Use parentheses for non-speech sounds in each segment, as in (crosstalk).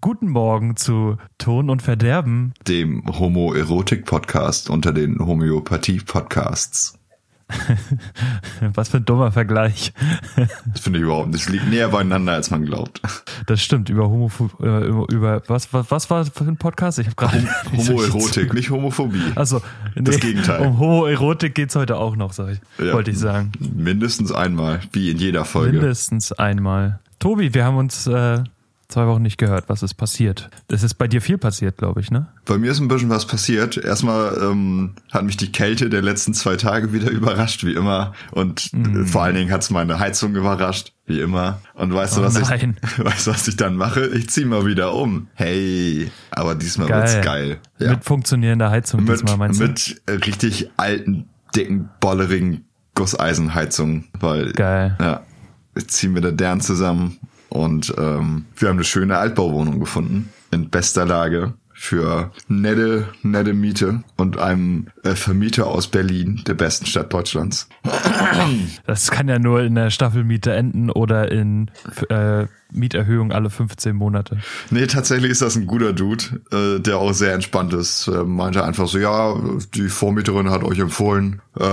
Guten Morgen zu Ton und Verderben. Dem Homoerotik-Podcast unter den Homöopathie-Podcasts. (laughs) Was für ein dummer Vergleich. Das finde ich überhaupt nicht. Es liegt näher beieinander, als man glaubt. Das stimmt, über Homophobie, über, über, was, was, was war das für ein Podcast? Ich habe gerade (laughs) Homoerotik, nicht Homophobie. Also, nee, Das Gegenteil. Um Homoerotik geht's heute auch noch, sag ich. Ja. Wollte ich sagen. Mindestens einmal, wie in jeder Folge. Mindestens einmal. Tobi, wir haben uns äh, zwei Wochen nicht gehört. Was ist passiert? Es ist bei dir viel passiert, glaube ich, ne? Bei mir ist ein bisschen was passiert. Erstmal ähm, hat mich die Kälte der letzten zwei Tage wieder (laughs) überrascht, wie immer. Und Mm. vor allen Dingen hat's meine Heizung überrascht, wie immer. Und weißt du, Oh was nein. ich, (laughs) weißt du, was ich dann mache? Ich zieh mal wieder um. Hey, aber diesmal Geil. wird's geil. Ja. Mit funktionierender Heizung mit, diesmal, meinst du? mit richtig alten, dicken, bollerigen Gusseisenheizungen, weil Geil. ja, ich ziehe mit der Dern zusammen und ähm, wir haben eine schöne Altbauwohnung gefunden in bester Lage für nette, nette Miete und einem äh, Vermieter aus Berlin, der besten Stadt Deutschlands. Das kann ja nur in der Staffelmiete enden oder in äh, Mieterhöhung alle 15 Monate. Nee, tatsächlich ist das ein guter Dude, äh, der auch sehr entspannt ist. Äh, meinte einfach so, ja, die Vormieterin hat euch empfohlen, äh,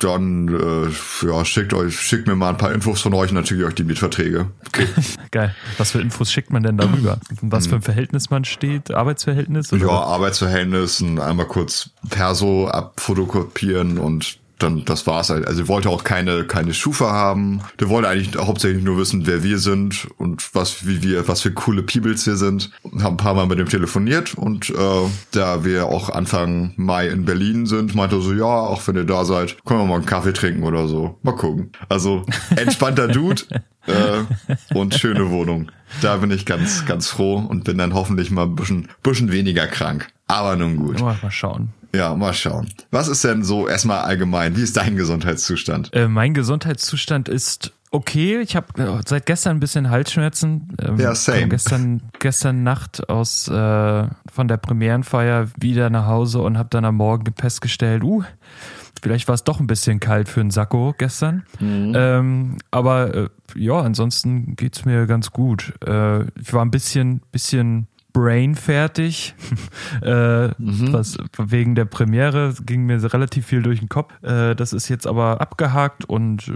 dann äh, ja, schickt euch, schickt mir mal ein paar Infos von euch und dann schicke ich euch die Mietverträge. Okay. (laughs) Geil. Was für Infos schickt man denn darüber? Was für ein Verhältnis man steht? Arbeitsverhältnis? Oder? ja, Arbeitsverhältnis, einmal kurz Perso abfotokopieren und dann das war's halt. Also er wollte auch keine keine Schufa haben. Der wollte eigentlich hauptsächlich nur wissen, wer wir sind und was wie wir was für coole Peebles wir sind. Haben ein paar Mal mit dem telefoniert und äh, da wir auch Anfang Mai in Berlin sind, meinte er so ja, auch wenn ihr da seid, können wir mal einen Kaffee trinken oder so. Mal gucken. Also entspannter Dude (laughs) äh, und schöne Wohnung. Da bin ich ganz ganz froh und bin dann hoffentlich mal ein bisschen bisschen weniger krank. Aber nun gut. Mal schauen. Ja, mal schauen. Was ist denn so erstmal allgemein? Wie ist dein Gesundheitszustand? Äh, mein Gesundheitszustand ist okay. Ich habe seit gestern ein bisschen Halsschmerzen. Ähm, Ja, same. Gestern, gestern Nacht aus äh, von der Premierenfeier wieder nach Hause und habe dann am Morgen festgestellt, uh, vielleicht war es doch ein bisschen kalt für einen Sakko gestern. Ähm, aber äh, ja, ansonsten geht's mir ganz gut. Äh, ich war ein bisschen, bisschen brain fertig. (laughs) äh, was wegen der Premiere ging mir relativ viel durch den Kopf. Äh, das ist jetzt aber abgehakt und äh,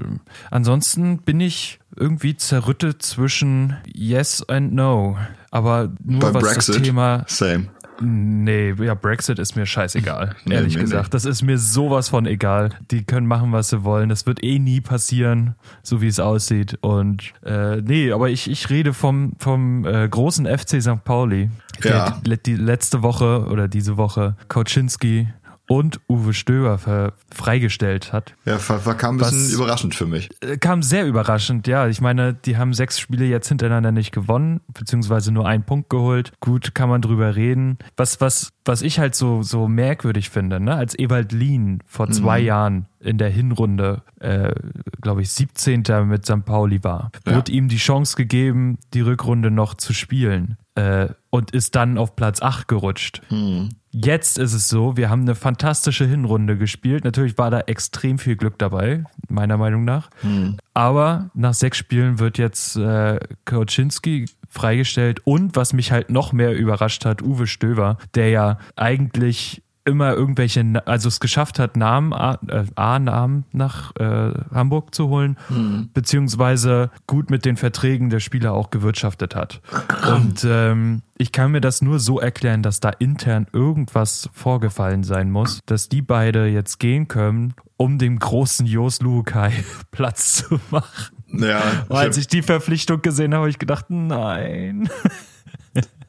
ansonsten bin ich irgendwie zerrüttet zwischen Yes and No. Aber nur Bei was Brexit? das Thema Same. Nee, ja, Brexit ist mir scheißegal, (laughs) Nee, ehrlich nee, gesagt. nee. Das ist mir sowas von egal. Die können machen, was sie wollen. Das wird eh nie passieren, so wie es aussieht. Und äh, nee, aber ich, ich rede vom, vom äh, großen FC St. Pauli, der Ja. die, die letzte Woche oder diese Woche Kauczynski und Uwe Stöber freigestellt hat. Ja, kam ein bisschen überraschend für mich. Äh, Kam sehr überraschend, ja. Ich meine, die haben sechs Spiele jetzt hintereinander nicht gewonnen, beziehungsweise nur einen Punkt geholt. Gut, kann man drüber reden. Was, was, was ich halt so, so merkwürdig finde, ne, als Ewald Lien vor zwei Jahren in der Hinrunde, äh, glaube ich, 17. mit St. Pauli war, Ja. wurde ihm die Chance gegeben, die Rückrunde noch zu spielen. Äh, und ist dann auf Platz 8 gerutscht. Jetzt ist es so, wir haben eine fantastische Hinrunde gespielt. Natürlich war da extrem viel Glück dabei, meiner Meinung nach. Aber nach sechs Spielen wird jetzt äh, Kauczynski freigestellt und was mich halt noch mehr überrascht hat, Uwe Stöver, der ja eigentlich immer irgendwelche, also es geschafft hat, Namen, äh, A-Namen nach äh, Hamburg zu holen, beziehungsweise gut mit den Verträgen der Spieler auch gewirtschaftet hat. Und ähm, ich kann mir das nur so erklären, dass da intern irgendwas vorgefallen sein muss, dass die beide jetzt gehen können, um dem großen Jos Lukai (laughs) Platz zu machen. Ja, als ich ich die Verpflichtung gesehen habe, habe ich gedacht, nein. (laughs)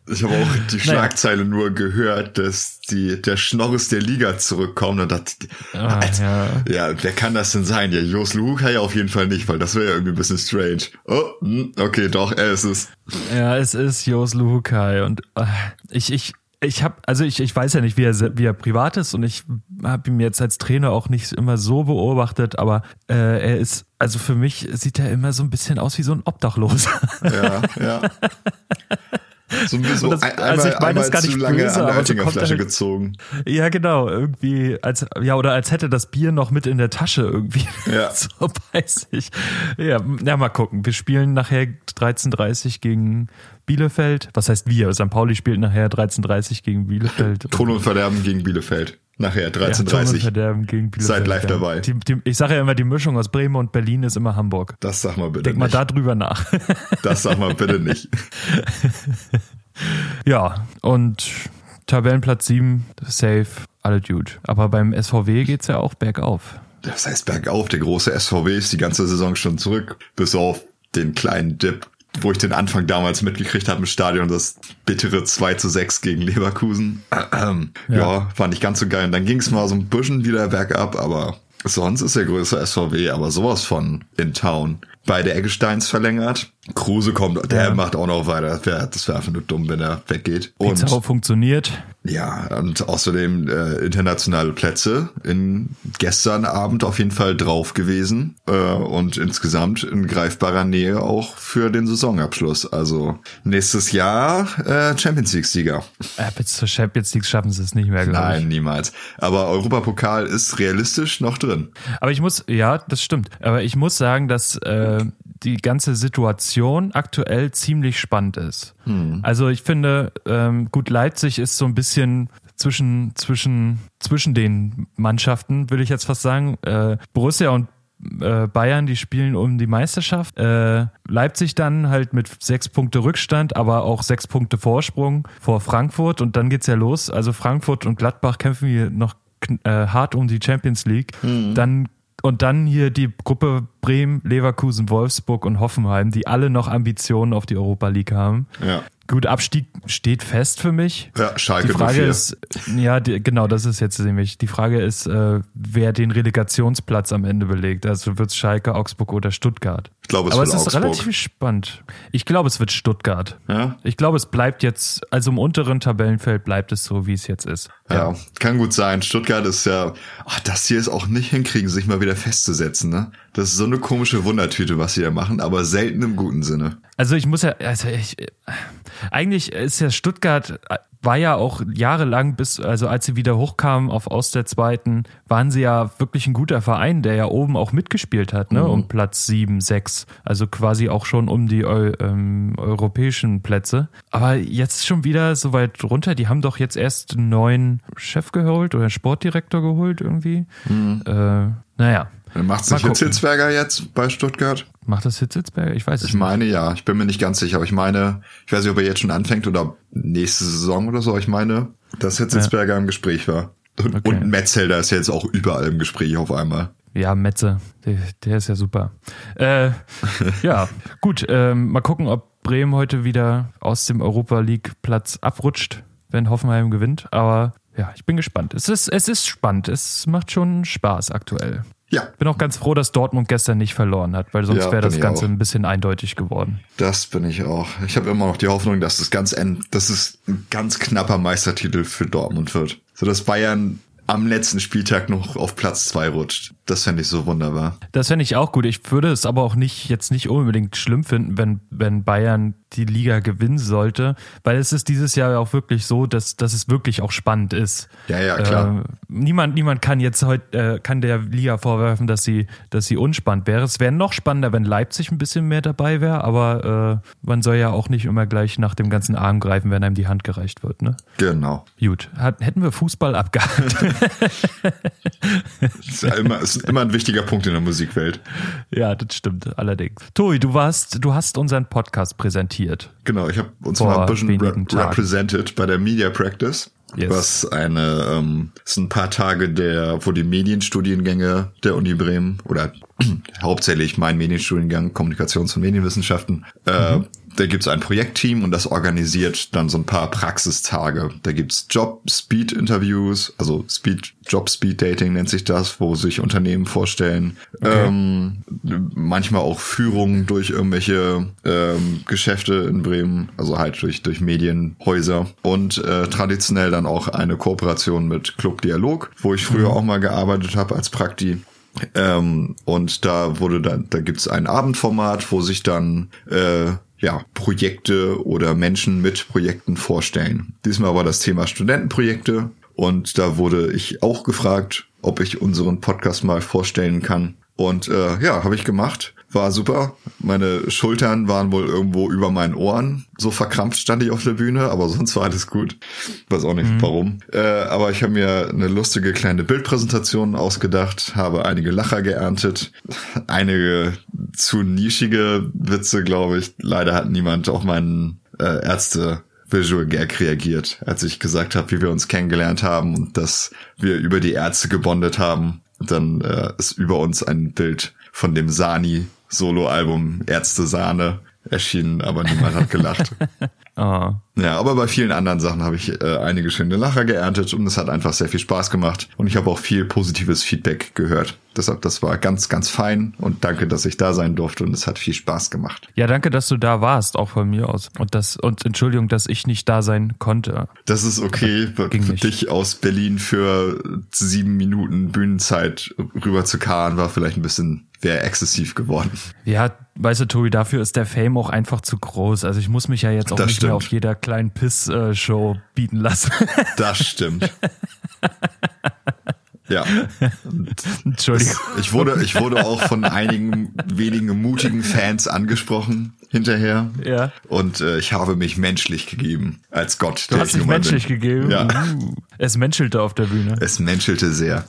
habe ich hab auch die Schlagzeile nur gehört, dass die, der Schnorris der Liga zurückkommt und dachte, Ah, Alter, ja. ja, wer kann das denn sein? Ja, Jos Luca ja auf jeden Fall nicht, weil das wäre ja irgendwie ein bisschen strange. Oh, hm, okay, doch, er ist es. Ja, es ist Jos Luhukai und äh, ich, ich, ich habe, also ich, ich weiß ja nicht, wie er, wie er privat ist und ich habe ihn jetzt als Trainer auch nicht immer so beobachtet, aber äh, er ist, also für mich sieht er immer so ein bisschen aus wie so ein Obdachloser. Ja, ja. (laughs) So, das- ein, also ich einmal, meine das einmal gar zu nicht lange böse, an der Oettinger er Flasche halt- gezogen. ja, genau, irgendwie als ja oder als hätte das Bier noch mit in der Tasche irgendwie. Ja. (laughs) so weiß ich. Ja, ja, mal gucken. Wir spielen nachher 13:30 gegen Bielefeld. Was heißt wir? St. Pauli spielt nachher 13.30 gegen Bielefeld. (laughs) Ton und Verderben gegen Bielefeld. Nachher 13.30 ja, gegen Bielefeld. Seid live dabei. Die, die, ich sage ja immer, die Mischung aus Bremen und Berlin ist immer Hamburg. Das sag mal bitte Denk nicht. mal da drüber nach. (laughs) Das sag mal bitte nicht. (laughs) ja, und Tabellenplatz 7, safe, alle Dude. Aber beim SVW geht's ja auch bergauf. Das heißt bergauf, der große SVW ist die ganze Saison schon zurück, bis auf den kleinen Dip, wo ich den Anfang damals mitgekriegt habe im Stadion, das bittere 2 zu 6 gegen Leverkusen. (clears throat) Ja, ja war nicht ganz so geil. Und dann ging es mal so ein bisschen wieder bergab, aber sonst ist der größte SVW aber sowas von in Town. Beide Eggesteins verlängert. Kruse kommt, der ja. macht auch noch weiter. Das wäre wär einfach nur dumm, wenn er weggeht. Und Pizarro funktioniert. Ja, und außerdem äh, internationale Plätze in gestern Abend auf jeden Fall drauf gewesen äh, und insgesamt in greifbarer Nähe auch für den Saisonabschluss. Also nächstes Jahr äh, Champions League Sieger. Äh, bis zur Champions League schaffen sie es nicht mehr, glaube ich. Nein, niemals. Aber Europapokal ist realistisch noch drin. Aber ich muss, ja, das stimmt. Aber ich muss sagen, dass äh, die ganze Situation aktuell ziemlich spannend ist. Hm. Also ich finde, ähm, gut, Leipzig ist so ein bisschen zwischen, zwischen, zwischen den Mannschaften, will ich jetzt fast sagen. Äh, Borussia und äh, Bayern, die spielen um die Meisterschaft. Äh, Leipzig dann halt mit sechs Punkte Rückstand, aber auch sechs Punkte Vorsprung vor Frankfurt und dann geht's ja los. Also Frankfurt und Gladbach kämpfen hier noch äh, hart um die Champions League. Mhm. Dann und dann hier die Gruppe Bremen, Leverkusen, Wolfsburg und Hoffenheim, die alle noch Ambitionen auf die Europa League haben. Ja. Gut, Abstieg steht fest für mich. Ja, Schalke Die Frage ist, ja, die, genau, das ist jetzt nämlich. Die Frage ist, äh, wer den Relegationsplatz am Ende belegt. Also wird es Schalke, Augsburg oder Stuttgart. Ich glaube, es Aber wird es ist Augsburg. relativ spannend. Ich glaube, es wird Stuttgart. Ja? Ich glaube, es bleibt jetzt, also im unteren Tabellenfeld bleibt es so, wie es jetzt ist. Ja, kann gut sein. Stuttgart ist ja, ach, das hier ist auch nicht hinkriegen, sich mal wieder festzusetzen, ne? Das ist so eine komische Wundertüte, was sie da machen, aber selten im guten Sinne. Also ich muss ja, also ich, eigentlich ist ja Stuttgart war ja auch jahrelang bis, also als sie wieder hochkamen auf aus der zweiten, waren sie ja wirklich ein guter Verein, der ja oben auch mitgespielt hat, ne, mhm. um Platz sieben, sechs, also quasi auch schon um die Eu ähm, europäischen Plätze. Aber jetzt schon wieder so weit runter. Die haben doch jetzt erst einen neuen Chef geholt oder einen Sportdirektor geholt irgendwie. Mhm. Äh, naja, Macht sich Hitzelsberger jetzt bei Stuttgart? Macht das Hitzelsberger? Ich weiß es Ich meine ja. Ich bin mir nicht ganz sicher, aber ich meine, ich weiß nicht, ob er jetzt schon anfängt oder nächste Saison oder so. Ich meine, dass Hitzelsberger ja. im Gespräch war. Und, okay. und Metzelder ist jetzt auch überall im Gespräch auf einmal. Ja, Metze, der, der ist ja super. Äh, (laughs) ja, gut. Ähm, mal gucken, ob Bremen heute wieder aus dem Europa League Platz abrutscht, wenn Hoffenheim gewinnt. Aber ja, ich bin gespannt. Es ist, es ist spannend. Es macht schon Spaß aktuell. Ja. Bin auch ganz froh, dass Dortmund gestern nicht verloren hat, weil sonst ja, wäre das Ganze auch. ein bisschen eindeutig geworden. Das bin ich auch. Ich habe immer noch die Hoffnung, dass das ganz end, dass es ein ganz knapper Meistertitel für Dortmund wird. So dass Bayern am letzten Spieltag noch auf Platz zwei rutscht. Das fände ich so wunderbar. Das fände ich auch gut. Ich würde es aber auch nicht jetzt nicht unbedingt schlimm finden, wenn, wenn Bayern die Liga gewinnen sollte, weil es ist dieses Jahr auch wirklich so, dass, dass es wirklich auch spannend ist. Ja, ja, klar. Äh, niemand, niemand kann jetzt heute, äh, kann der Liga vorwerfen, dass sie, dass sie unspannend wäre. Es wäre noch spannender, wenn Leipzig ein bisschen mehr dabei wäre, aber äh, man soll ja auch nicht immer gleich nach dem ganzen Arm greifen, wenn einem die Hand gereicht wird, ne? Genau. Gut. Hat, hätten wir Fußball abgehakt. (laughs) ist, ja immer, ist immer ein wichtiger Punkt in der Musikwelt. Ja, das stimmt, allerdings. Toi, du warst, du hast unseren Podcast präsentiert. Genau, ich habe uns mal ein bisschen re represented bei der Media Practice. Yes. Was eine, ähm, sind ein paar Tage der, wo die Medienstudiengänge der Uni Bremen oder (clears throat) hauptsächlich mein Medienstudiengang Kommunikations- und Medienwissenschaften äh, mhm da gibt's ein Projektteam und das organisiert dann so ein paar Praxistage. Da gibt's Job-Speed-Interviews, also Speed, Job-Speed-Dating nennt sich das, wo sich Unternehmen vorstellen. Okay. Ähm, manchmal auch Führungen durch irgendwelche ähm, Geschäfte in Bremen, also halt durch, durch Medienhäuser. Und äh, traditionell dann auch eine Kooperation mit Club Dialog, wo ich früher mhm. auch mal gearbeitet habe als Prakti. Ähm, und da wurde dann, da gibt's ein Abendformat, wo sich dann äh, ja, Projekte oder Menschen mit Projekten vorstellen. Diesmal war das Thema Studentenprojekte und da wurde ich auch gefragt, ob ich unseren Podcast mal vorstellen kann. Und äh, ja, habe ich gemacht. war super. Meine Schultern waren wohl irgendwo über meinen Ohren. So verkrampft stand ich auf der Bühne, aber sonst war alles gut. Weiß auch nicht mhm. warum. Äh, aber ich habe mir eine lustige kleine Bildpräsentation ausgedacht, habe einige Lacher geerntet, einige zu nischige Witze, glaube ich. Leider hat niemand auf meinen äh, Ärzte Visual Gag reagiert, als ich gesagt habe, wie wir uns kennengelernt haben und dass wir über die Ärzte gebondet haben. Dann äh, ist über uns ein Bild von dem Sani Soloalbum Ärzte Sahne erschienen, aber niemand hat gelacht. (laughs) oh. Ja, aber bei vielen anderen Sachen habe ich äh, einige schöne Lacher geerntet und es hat einfach sehr viel Spaß gemacht und ich habe auch viel positives Feedback gehört. Deshalb, das war ganz, ganz fein und danke, dass ich da sein durfte und es hat viel Spaß gemacht. Ja, danke, dass du da warst, auch von mir aus. Und das, und Entschuldigung, dass ich nicht da sein konnte. Das ist okay, für nicht. dich aus Berlin für sieben Minuten Bühnenzeit rüber zu karren, war vielleicht ein bisschen wäre exzessiv geworden. Ja, weißt du, Tobi, dafür ist der Fame auch einfach zu groß. Also ich muss mich ja jetzt auch das nicht mehr auf jeder kleinen Piss-Show bieten lassen. (laughs) Das stimmt. Ja. (laughs) Entschuldigung. ich wurde, ich wurde auch von einigen wenigen mutigen Fans angesprochen hinterher. Ja. Und äh, ich habe mich menschlich gegeben als Gott. Du hast dich menschlich bin. gegeben. Ja. Uh, es menschelte auf der Bühne. Es menschelte sehr.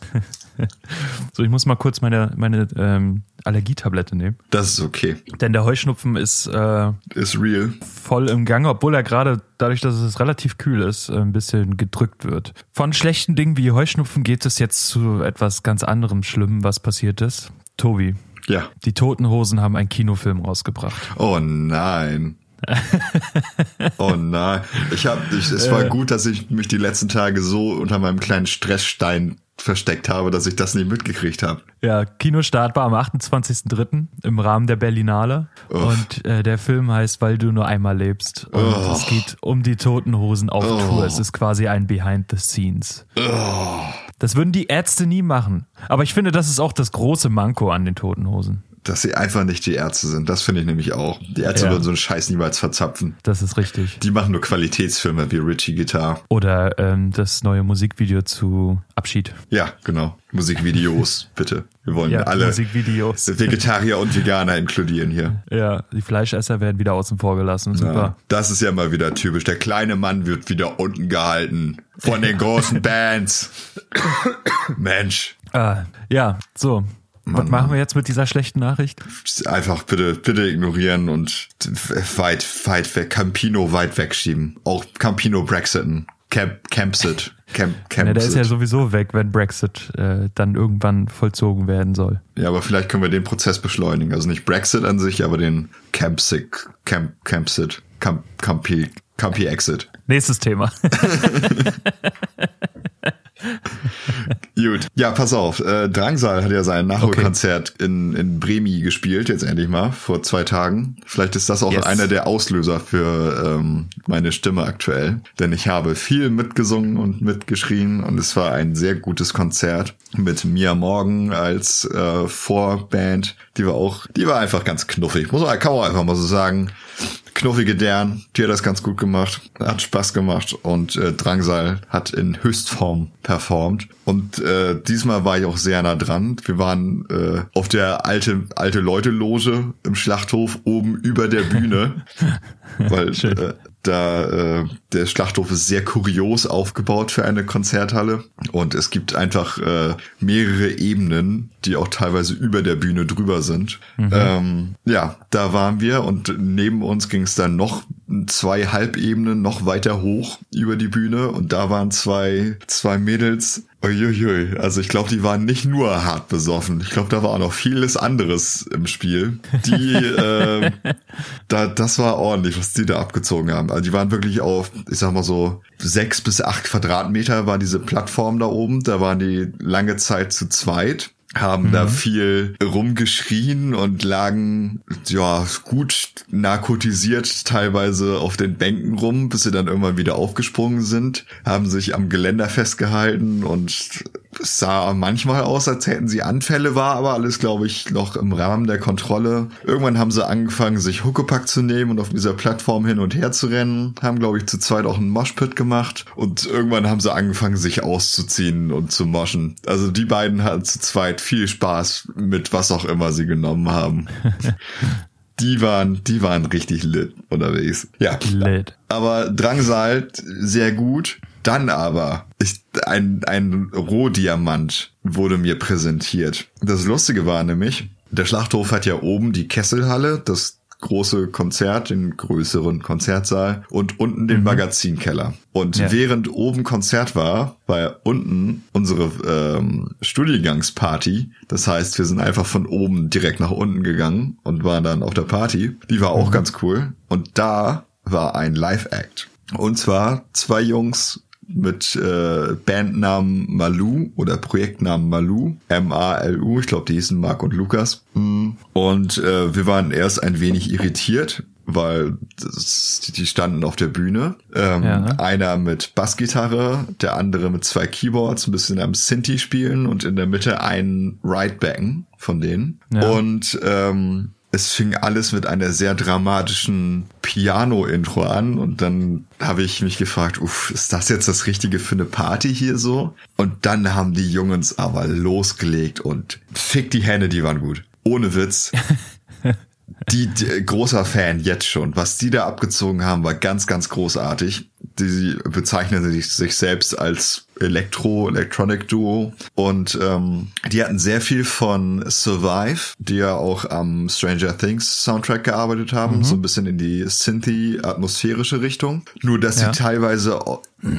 (laughs) so, ich muss mal kurz meine meine ähm, Allergietablette nehmen. Das ist okay. Denn der Heuschnupfen ist äh, ist real. Voll im Gange, obwohl er gerade dadurch, dass es relativ kühl ist, ein bisschen gedrückt wird. Von schlechten Dingen wie Heuschnupfen geht es jetzt zu etwas ganz anderem Schlimmem, was passiert ist. Tobi, ja. Die Toten Hosen haben einen Kinofilm rausgebracht. Oh nein. (laughs) oh nein. Ich habe, ich, es war äh. gut, dass ich mich die letzten Tage so unter meinem kleinen Stressstein versteckt habe, dass ich das nicht mitgekriegt habe. Ja, Kinostart war am 28.03. im Rahmen der Berlinale. Uff. Und äh, der Film heißt Weil du nur einmal lebst. Und oh. es geht um die Toten Hosen auf oh. Tour. Es ist quasi ein Behind the Scenes. Oh. Das würden die Ärzte nie machen. Aber ich finde, das ist auch das große Manko an den Toten Hosen. Dass sie einfach nicht die Ärzte sind. Das finde ich nämlich auch. Die Ärzte ja. würden so einen Scheiß niemals verzapfen. Das ist richtig. Die machen nur Qualitätsfilme wie Richie Guitar. Oder ähm, das neue Musikvideo zu Abschied. Ja, genau. Musikvideos, (laughs) bitte. Wir wollen ja, alle Musikvideos. Vegetarier und Veganer inkludieren hier. Ja, die Fleischesser werden wieder außen vor gelassen. Super. Ja, das ist ja mal wieder typisch. Der kleine Mann wird wieder unten gehalten von den großen (laughs) Bands. (coughs) Mensch. Ah, ja, so. Mann, Was machen wir jetzt mit dieser schlechten Nachricht? Einfach bitte, bitte ignorieren und weit, weit weg, Campino weit wegschieben. Auch Campino Brexiten. Camp, Campsit. Camp, Campsit. Ja, der ist ja sowieso weg, wenn Brexit äh, dann irgendwann vollzogen werden soll. Ja, aber vielleicht können wir den Prozess beschleunigen. Also nicht Brexit an sich, aber den Campsic, Camp, Campsit, Camp, Campi, Campi Exit. Nächstes Thema. (laughs) (laughs) Gut. Ja, pass auf. Äh, Drangsal hat ja sein Nachholkonzert okay. in, in Bremi gespielt, jetzt endlich mal, vor zwei Tagen. Vielleicht ist das auch yes. einer der Auslöser für ähm, meine Stimme aktuell. Denn ich habe viel mitgesungen und mitgeschrien und es war ein sehr gutes Konzert mit Mia Morgan als äh, Vorband. Die war auch, die war einfach ganz knuffig. Muss man, kann man einfach mal so sagen knuffige Dern, die hat das ganz gut gemacht, hat Spaß gemacht und äh, Drangsal hat in Höchstform performt. Und äh, diesmal war ich auch sehr nah dran. Wir waren äh, auf der alte alte Leute Loge im Schlachthof oben über der Bühne, (laughs) weil äh, da äh, der Schlachthof ist sehr kurios aufgebaut für eine Konzerthalle und es gibt einfach äh, mehrere Ebenen, die auch teilweise über der Bühne drüber sind. Mhm. Ähm, ja, da waren wir und neben uns ging es dann noch zwei Halbebenen noch weiter hoch über die Bühne und da waren zwei zwei Mädels Uiuiui, also ich glaube, die waren nicht nur hart besoffen. Ich glaube, da war auch noch vieles anderes im Spiel. Die, (laughs) äh, da, das war ordentlich, was die da abgezogen haben. Also die waren wirklich auf, ich sag mal so, sechs bis acht Quadratmeter war diese Plattform da oben. Da waren die lange Zeit zu zweit haben mhm. da viel rumgeschrien und lagen ja gut narkotisiert teilweise auf den Bänken rum, bis sie dann irgendwann wieder aufgesprungen sind, haben sich am Geländer festgehalten und es sah manchmal aus, als hätten sie Anfälle, war aber alles, glaube ich, noch im Rahmen der Kontrolle. Irgendwann haben sie angefangen, sich Huckepack zu nehmen und auf dieser Plattform hin und her zu rennen, haben, glaube ich, zu zweit auch einen Moshpit gemacht und irgendwann haben sie angefangen, sich auszuziehen und zu moschen. Also die beiden hatten zu zweit viel Spaß mit was auch immer sie genommen haben. (laughs) die waren, die waren richtig lit unterwegs. Ja. Lit. Aber Drangsal sehr gut. Dann aber ich, ein, ein Rohdiamant wurde mir präsentiert. Das Lustige war nämlich, der Schlachthof hat ja oben die Kesselhalle, das große Konzert, den größeren Konzertsaal und unten den mhm. Magazinkeller. Und ja. während oben Konzert war, war unten unsere ähm, Studiengangsparty. Das heißt, wir sind einfach von oben direkt nach unten gegangen und waren dann auf der Party. Die war auch mhm. ganz cool. Und da war ein Live-Act. Und zwar zwei Jungs mit äh, Bandnamen Malu oder Projektnamen Malu, M-A-L-U, ich glaube, die hießen Marc und Lukas. Mhm. Und äh, wir waren erst ein wenig irritiert, weil das, die standen auf der Bühne. Ähm, ja. Einer mit Bassgitarre, der andere mit zwei Keyboards, ein bisschen am Sinti spielen und in der Mitte ein Ridebacken von denen. Ja. Und ähm, es fing alles mit einer sehr dramatischen Piano-Intro an und dann habe ich mich gefragt, uff, ist das jetzt das Richtige für eine Party hier so? Und dann haben die Jungs aber losgelegt und fick die Hände, die waren gut. Ohne Witz. (laughs) die, die großer Fan jetzt schon. Was die da abgezogen haben, war ganz, ganz großartig. Die bezeichnen sich, sich selbst als Elektro, Electronic Duo. Und ähm, die hatten sehr viel von Survive, die ja auch am Stranger Things Soundtrack gearbeitet haben, mhm. so ein bisschen in die Synthie-atmosphärische Richtung. Nur, dass ja. sie teilweise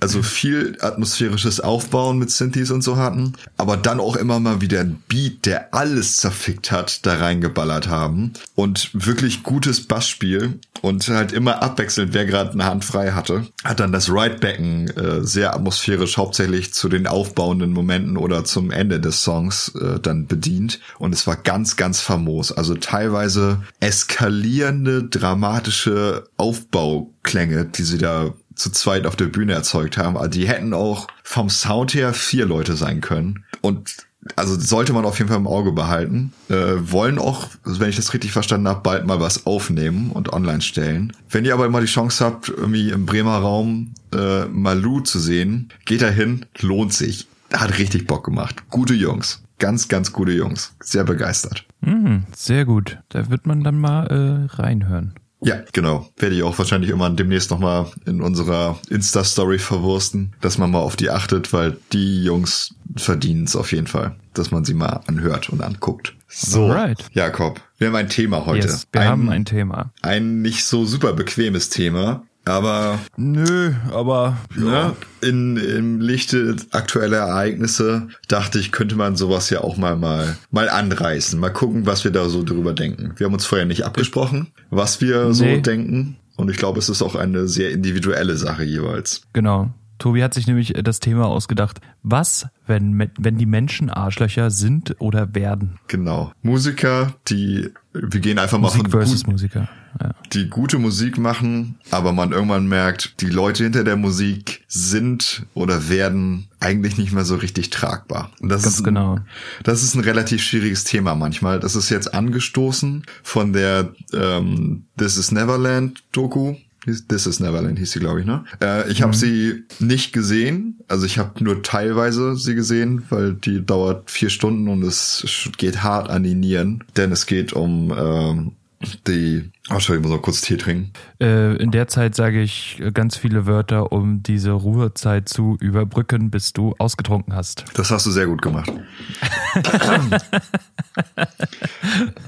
also viel atmosphärisches Aufbauen mit Synthes und so hatten, aber dann auch immer mal wieder ein Beat, der alles zerfickt hat, da reingeballert haben und wirklich gutes Bassspiel und halt immer abwechselnd, wer gerade eine Hand frei hatte, hat dann das Ridebacken äh, sehr atmosphärisch hauptsächlich zu den aufbauenden Momenten oder zum Ende des Songs äh, dann bedient und es war ganz, ganz famos. Also teilweise eskalierende, dramatische Aufbauklänge, die sie da zu zweit auf der Bühne erzeugt haben. Also die hätten auch vom Sound her vier Leute sein können. Und also sollte man auf jeden Fall im Auge behalten. Äh, wollen auch, wenn ich das richtig verstanden habe, bald mal was aufnehmen und online stellen. Wenn ihr aber immer die Chance habt, irgendwie im Bremer Raum äh, Malu zu sehen, geht da hin, lohnt sich. Hat richtig Bock gemacht. Gute Jungs. Ganz, ganz gute Jungs. Sehr begeistert. Mm, sehr gut. Da wird man dann mal äh, reinhören. Ja, genau. Werde ich auch wahrscheinlich immer demnächst nochmal in unserer Insta-Story verwursten, dass man mal auf die achtet, weil die Jungs verdienen es auf jeden Fall, dass man sie mal anhört und anguckt. So, Alright. Jakob, wir haben ein Thema heute. Yes, wir ein, haben ein Thema. Ein nicht so super bequemes Thema, aber. Nö, aber. Ja. Ne, in, Im Lichte aktueller Ereignisse dachte ich, könnte man sowas ja auch mal, mal, mal anreißen. Mal gucken, was wir da so drüber denken. Wir haben uns vorher nicht abgesprochen, was wir nee. so denken. Und ich glaube, es ist auch eine sehr individuelle Sache jeweils. Genau. Tobi hat sich nämlich das Thema ausgedacht. Was, wenn, wenn die Menschen Arschlöcher sind oder werden? Genau. Musiker, die, wir gehen einfach Musik mal von versus gut, Musiker. Ja. Die gute Musik machen, aber man irgendwann merkt, die Leute hinter der Musik sind oder werden eigentlich nicht mehr so richtig tragbar. Und das Ganz ist, genau. Das ist ein relativ schwieriges Thema manchmal. Das ist jetzt angestoßen von der ähm, This is Neverland Doku This is Neverland hieß sie, glaube ich, ne? Äh, ich habe mhm. sie nicht gesehen. Also ich habe nur teilweise sie gesehen, weil die dauert vier Stunden und es geht hart an die Nieren. Denn es geht um ähm, die Oh, sorry, ich muss noch kurz Tee trinken. Äh, in der Zeit sage ich ganz viele Wörter, um diese Ruhezeit zu überbrücken, bis du ausgetrunken hast. Das hast du sehr gut gemacht. (laughs)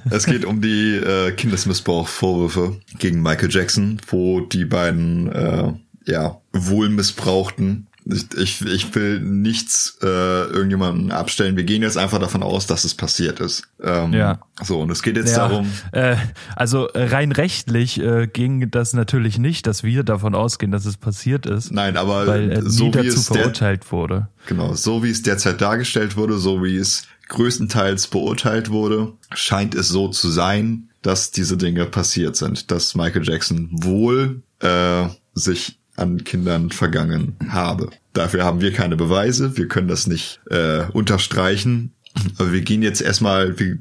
es geht um die äh, Kindesmissbrauchvorwürfe gegen Michael Jackson, wo die beiden äh, ja wohl missbrauchten ich, ich, ich will nichts äh, irgendjemanden abstellen. Wir gehen jetzt einfach davon aus, dass es passiert ist. Ähm, ja. So, und es geht jetzt ja, darum. Äh, also rein rechtlich äh, ging das natürlich nicht, dass wir davon ausgehen, dass es passiert ist. Nein, aber weil er so nie dazu verurteilt wurde. Genau, so wie es derzeit dargestellt wurde, so wie es größtenteils beurteilt wurde, scheint es so zu sein, dass diese Dinge passiert sind, dass Michael Jackson wohl äh, sich an Kindern vergangen habe. Dafür haben wir keine Beweise, wir können das nicht äh, unterstreichen. Aber wir gehen jetzt erstmal, wir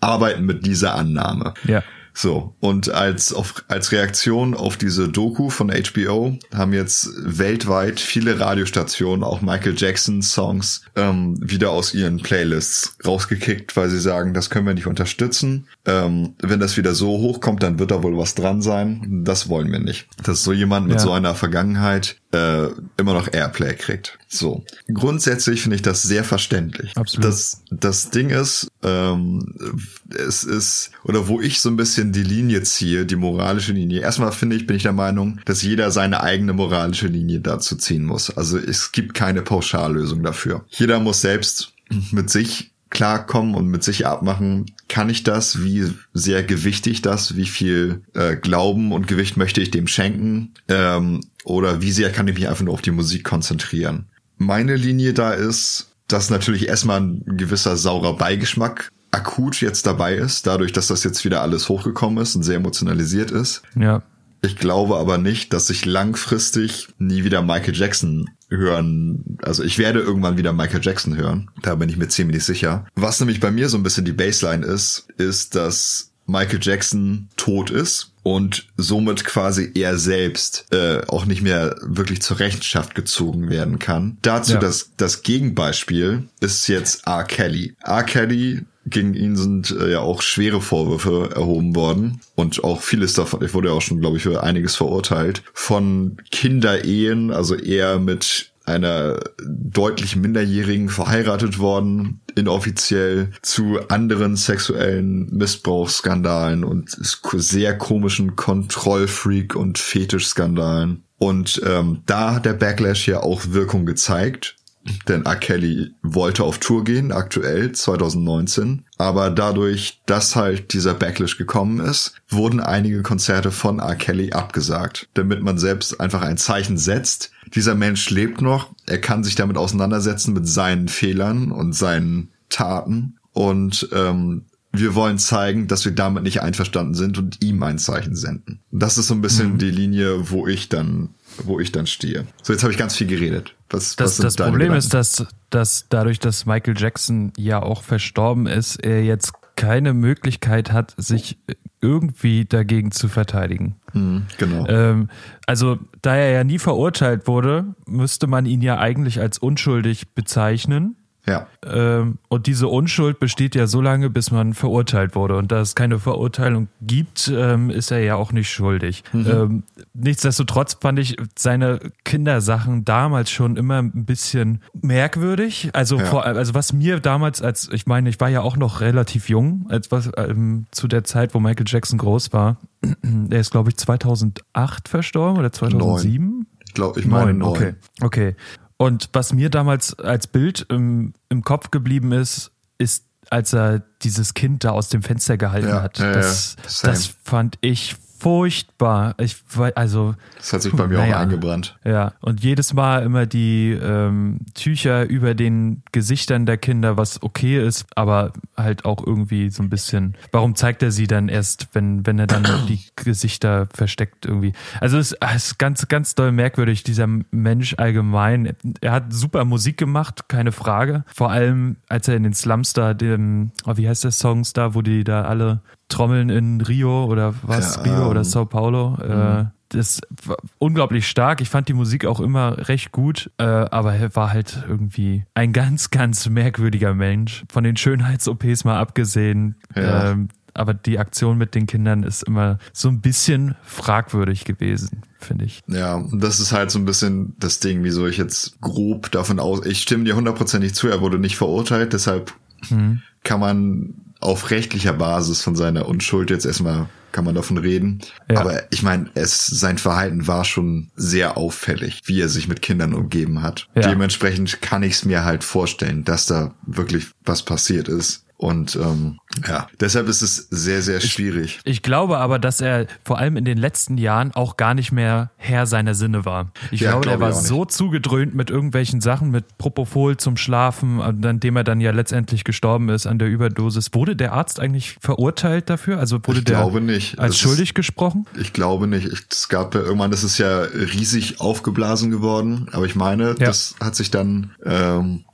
arbeiten mit dieser Annahme. Ja. So, und als, auf, als Reaktion auf diese Doku von HBO haben jetzt weltweit viele Radiostationen auch Michael Jackson Songs ähm, wieder aus ihren Playlists rausgekickt, weil sie sagen, das können wir nicht unterstützen. Ähm, wenn das wieder so hochkommt, dann wird da wohl was dran sein. Das wollen wir nicht. Dass so jemand mit Ja. so einer Vergangenheit äh, immer noch Airplay kriegt. So. Grundsätzlich finde ich das sehr verständlich. Absolut. Das, das Ding ist, ähm, es ist, oder wo ich so ein bisschen die Linie ziehe, die moralische Linie. Erstmal finde ich, bin ich der Meinung, dass jeder seine eigene moralische Linie dazu ziehen muss. Also es gibt keine Pauschallösung dafür. Jeder muss selbst mit sich klarkommen und mit sich abmachen, kann ich das, wie sehr gewichte ich das, wie viel äh, Glauben und Gewicht möchte ich dem schenken ähm, oder wie sehr kann ich mich einfach nur auf die Musik konzentrieren. Meine Linie da ist, dass natürlich erstmal ein gewisser saurer Beigeschmack akut jetzt dabei ist, dadurch, dass das jetzt wieder alles hochgekommen ist und sehr emotionalisiert ist. Ja. Ich glaube aber nicht, dass ich langfristig nie wieder Michael Jackson hören. Also ich werde irgendwann wieder Michael Jackson hören. Da bin ich mir ziemlich sicher. Was nämlich bei mir so ein bisschen die Baseline ist, ist, dass Michael Jackson tot ist und somit quasi er selbst äh, auch nicht mehr wirklich zur Rechenschaft gezogen werden kann. Dazu Ja. das, das Gegenbeispiel ist jetzt R. Kelly. R. Kelly gegen ihn sind äh, ja auch schwere Vorwürfe erhoben worden und auch vieles davon, ich wurde ja auch schon, glaube ich, für einiges verurteilt, von Kinderehen, also er mit einer deutlich Minderjährigen verheiratet worden, inoffiziell zu anderen sexuellen Missbrauchsskandalen und sehr komischen Kontrollfreak- und Fetischskandalen. Und ähm, da hat der Backlash ja auch Wirkung gezeigt. Denn R. Kelly wollte auf Tour gehen, aktuell 2019. Aber dadurch, dass halt dieser Backlash gekommen ist, wurden einige Konzerte von R. Kelly abgesagt, damit man selbst einfach ein Zeichen setzt. Dieser Mensch lebt noch, er kann sich damit auseinandersetzen mit seinen Fehlern und seinen Taten. Und ähm, wir wollen zeigen, dass wir damit nicht einverstanden sind und ihm ein Zeichen senden. Das ist so ein bisschen die Linie, wo ich dann, wo ich dann stehe. So, jetzt habe ich ganz viel geredet. Was, Das, was das Problem Gedanken? ist, dass, dass dadurch, dass Michael Jackson ja auch verstorben ist, er jetzt keine Möglichkeit hat, sich irgendwie dagegen zu verteidigen. Hm, genau. Ähm, also, da er ja nie verurteilt wurde, müsste man ihn ja eigentlich als unschuldig bezeichnen. Ja. Ähm, und diese Unschuld besteht ja so lange, bis man verurteilt wurde. Und da es keine Verurteilung gibt, ähm, ist er ja auch nicht schuldig. Mhm. Ähm, nichtsdestotrotz fand ich seine Kindersachen damals schon immer ein bisschen merkwürdig. Also, Ja. vor, also was mir damals als, ich meine, ich war ja auch noch relativ jung, als was ähm, zu der Zeit, wo Michael Jackson groß war. (clears throat) Er ist, glaube ich, 2008 verstorben oder 2007? Ich glaube, ich meine neun. okay. Okay. Und was mir damals als Bild im, im Kopf geblieben ist, ist, als er dieses Kind da aus dem Fenster gehalten Ja, hat. ja, das, das fand ich furchtbar. Ich also, Das hat sich bei mir Naja. auch eingebrannt. ja. Und jedes Mal immer die ähm, Tücher über den Gesichtern der Kinder, was okay ist, aber halt auch irgendwie so ein bisschen. Warum zeigt er sie dann erst, wenn, wenn er dann die (clears throat) Gesichter versteckt irgendwie? Also es es ist ganz, ganz doll merkwürdig, dieser Mensch allgemein. Er hat super Musik gemacht, keine Frage. Vor allem, als er in den Slums da, dem, oh, wie heißt der Songs da, wo die da alle trommeln in Rio oder was, Ja, Rio oder ähm, Sao Paulo. Äh, das war unglaublich stark. Ich fand die Musik auch immer recht gut, äh, aber er war halt irgendwie ein ganz, ganz merkwürdiger Mensch. Von den Schönheits-OPs mal abgesehen. Ja. Ähm, aber die Aktion mit den Kindern ist immer so ein bisschen fragwürdig gewesen, finde ich. Ja, und das ist halt so ein bisschen das Ding, wieso ich jetzt grob davon aus, ich stimme dir hundertprozentig zu, er wurde nicht verurteilt, deshalb Mhm. kann man auf rechtlicher Basis von seiner Unschuld jetzt erstmal kann man davon reden. Ja. Aber ich meine, es sein Verhalten war schon sehr auffällig, wie er sich mit Kindern umgeben hat. Ja. Dementsprechend kann ich es mir halt vorstellen, dass da wirklich was passiert ist. Und ähm, ja, deshalb ist es sehr, sehr schwierig. Ich, ich glaube aber, dass er vor allem in den letzten Jahren auch gar nicht mehr Herr seiner Sinne war. Ich ja, glaube, glaub er war so zugedröhnt mit irgendwelchen Sachen, mit Propofol zum Schlafen, an dem er dann ja letztendlich gestorben ist an der Überdosis. Wurde der Arzt eigentlich verurteilt dafür? Also wurde ich der glaube nicht. als das schuldig ist, gesprochen? Ich glaube nicht. Es gab ja irgendwann, das ist ja riesig aufgeblasen geworden, aber ich meine, ja. das hat sich dann ähm,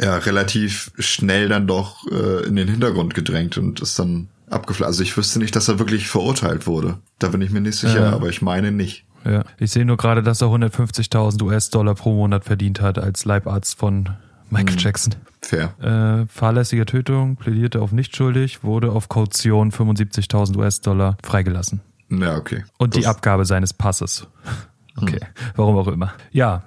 ja relativ schnell dann doch äh, in den Hintergrund gedrängt und ist dann abgeflaut. Also ich wüsste nicht, dass er wirklich verurteilt wurde. Da bin ich mir nicht sicher, ja. aber ich meine nicht. Ja, ich sehe nur gerade, dass er 150.000 US-Dollar pro Monat verdient hat als Leibarzt von Michael hm. Jackson. Fair. Äh, fahrlässige Tötung, plädierte auf nicht schuldig, wurde auf Kaution 75.000 US-Dollar freigelassen. Ja, okay. Und das die Abgabe seines Passes. Okay, warum auch immer. Ja,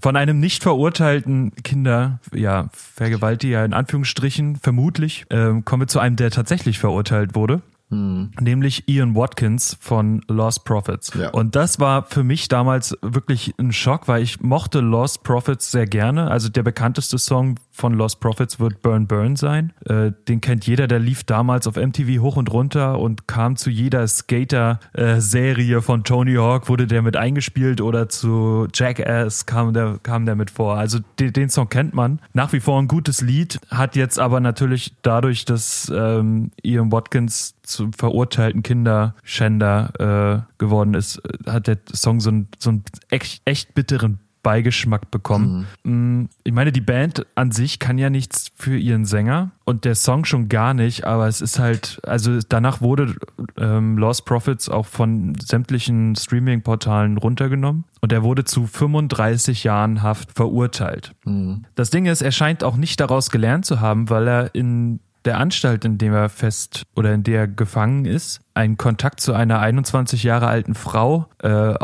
von einem nicht verurteilten Kinder, ja, Vergewaltiger in Anführungsstrichen, vermutlich, äh, kommen wir zu einem, der tatsächlich verurteilt wurde. Hm. Nämlich Ian Watkins von Lost Prophets. Ja. Und das war für mich damals wirklich ein Schock, weil ich mochte Lost Prophets sehr gerne. Also der bekannteste Song von Lost Prophets wird Burn Burn sein. Äh, den kennt jeder, der lief damals auf MTV hoch und runter und kam zu jeder Skater-Serie von Tony Hawk, wurde der mit eingespielt oder zu Jackass kam der, kam der mit vor. Also den, den Song kennt man. Nach wie vor ein gutes Lied, hat jetzt aber natürlich dadurch, dass ähm, Ian Watkins zum verurteilten Kinderschänder äh, geworden ist, hat der Song so, ein, so einen echt, echt bitteren Beigeschmack bekommen. Mhm. Mm, ich meine, die Band an sich kann ja nichts für ihren Sänger und der Song schon gar nicht, aber es ist halt, also danach wurde ähm, Lost Profits auch von sämtlichen Streaming-Portalen runtergenommen und er wurde zu 35 Jahren Haft verurteilt. Mhm. Das Ding ist, er scheint auch nicht daraus gelernt zu haben, weil er in der Anstalt, in dem er fest oder in der er gefangen ist, einen Kontakt zu einer 21 Jahre alten Frau äh,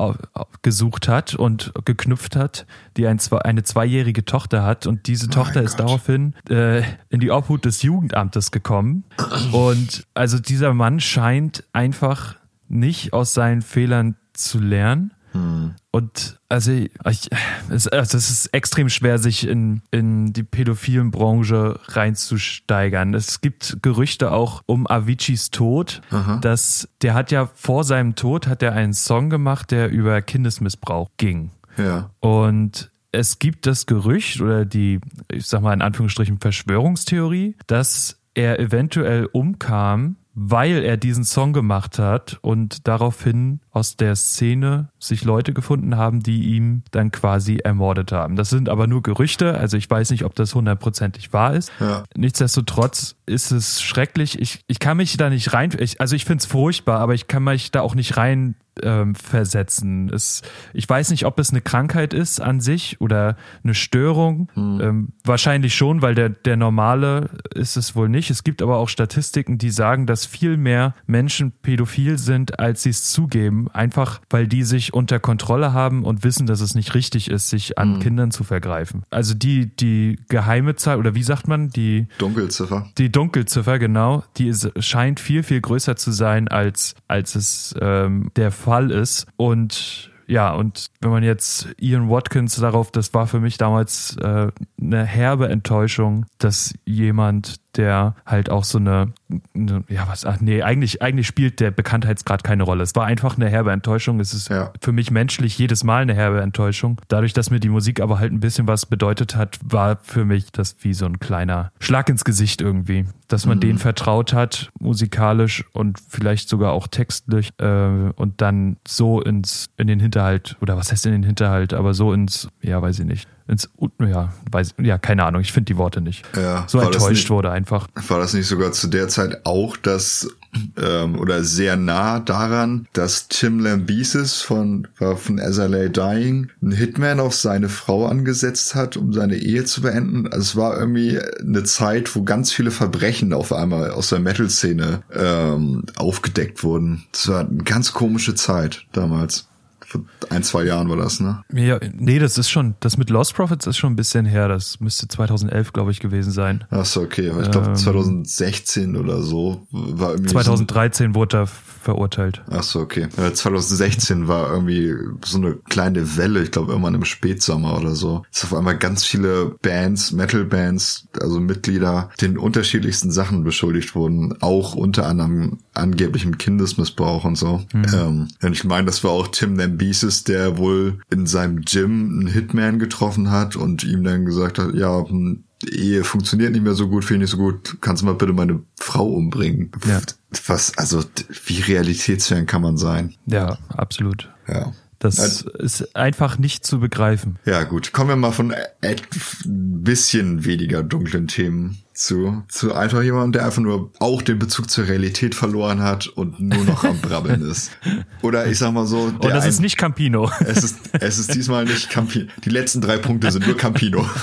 gesucht hat und geknüpft hat, die ein, eine zweijährige Tochter hat. Und diese Tochter oh ist Gott. daraufhin äh, in die Obhut des Jugendamtes gekommen. Und also dieser Mann scheint einfach nicht aus seinen Fehlern zu lernen hm. Und also, ich, es, also es ist extrem schwer, sich in, in die pädophilen Branche reinzusteigern. Es gibt Gerüchte auch um Aviciis Tod, Aha. dass der hat ja vor seinem Tod hat er einen Song gemacht, der über Kindesmissbrauch ging. Ja. Und es gibt das Gerücht oder die, ich sag mal in Anführungsstrichen Verschwörungstheorie, dass er eventuell umkam, weil er diesen Song gemacht hat und daraufhin aus der Szene sich Leute gefunden haben, die ihm dann quasi ermordet haben. Das sind aber nur Gerüchte, also ich weiß nicht, ob das hundertprozentig wahr ist. Ja. Nichtsdestotrotz ist es schrecklich. Ich, ich kann mich da nicht rein, ich, also ich finde es furchtbar, aber ich kann mich da auch nicht rein ähm, versetzen. Es, ich weiß nicht, ob es eine Krankheit ist an sich oder eine Störung. Hm. Ähm, wahrscheinlich schon, weil der, der normale ist es wohl nicht. Es gibt aber auch Statistiken, die sagen, dass viel mehr Menschen pädophil sind, als sie es zugeben. Einfach, weil die sich unter Kontrolle haben und wissen, dass es nicht richtig ist, sich an hm. Kindern zu vergreifen. Also die, die geheime Zahl, oder wie sagt man, die Dunkelziffer. Die Dunkelziffer, genau, die ist, scheint viel, viel größer zu sein, als, als es ähm, der Fall ist. Und ja, und wenn man jetzt Ian Watkins darauf, das war für mich damals äh, eine herbe Enttäuschung, dass jemand, der halt auch so eine, eine, ja was, ach nee, eigentlich, eigentlich spielt der Bekanntheitsgrad keine Rolle. Es war einfach eine herbe Enttäuschung. Es ist ja. für mich menschlich jedes Mal eine herbe Enttäuschung. Dadurch, dass mir die Musik aber halt ein bisschen was bedeutet hat, war für mich das wie so ein kleiner Schlag ins Gesicht irgendwie. Dass man mhm. denen vertraut hat, musikalisch und vielleicht sogar auch textlich, äh, und dann so ins, in den Hinterhalt, oder was heißt in den Hinterhalt, aber so ins, ja, weiß ich nicht ins, ja, weiß, ja, keine Ahnung, ich finde die Worte nicht. Ja, so enttäuscht nicht, wurde einfach. War das nicht sogar zu der Zeit auch das, ähm, oder sehr nah daran, dass Tim Lambesis von, von SLA Dying einen Hitman auf seine Frau angesetzt hat, um seine Ehe zu beenden? Also es war irgendwie eine Zeit, wo ganz viele Verbrechen auf einmal aus der Metal-Szene ähm, aufgedeckt wurden. Es war eine ganz komische Zeit damals Vor ein, zwei Jahren war das, ne? Ja, nee, das ist schon, das mit Lost Profits ist schon ein bisschen her. Das müsste 2011, glaube ich, gewesen sein. Ach so, okay. Ich glaube, ähm, 2016 oder so war irgendwie. 2013 so wurde er verurteilt. Ach so, okay. 2016 war irgendwie so eine kleine Welle, ich glaube, irgendwann im Spätsommer oder so. Es auf einmal ganz viele Bands, Metal-Bands, also Mitglieder, den unterschiedlichsten Sachen beschuldigt wurden. Auch unter anderem angeblichem Kindesmissbrauch und so. Mhm. Ähm, und ich meine, das war auch Tim Lambesis, der wohl in seinem Gym einen Hitman getroffen hat und ihm dann gesagt hat, ja, hm, Ehe funktioniert nicht mehr so gut, finde ich nicht so gut, kannst du mal bitte meine Frau umbringen? Ja. Was, also, wie realitätsfern kann man sein? Ja, absolut. Ja. Das also, ist einfach nicht zu begreifen. Ja, gut. Kommen wir mal von ein bisschen weniger dunklen Themen zu, zu einfach jemandem, der einfach nur auch den Bezug zur Realität verloren hat und nur noch am Brabbeln (laughs) ist. Oder ich sag mal so. Und das ein, ist nicht Campino. Es ist, es ist diesmal nicht Campino. Die letzten drei Punkte sind nur Campino. (laughs)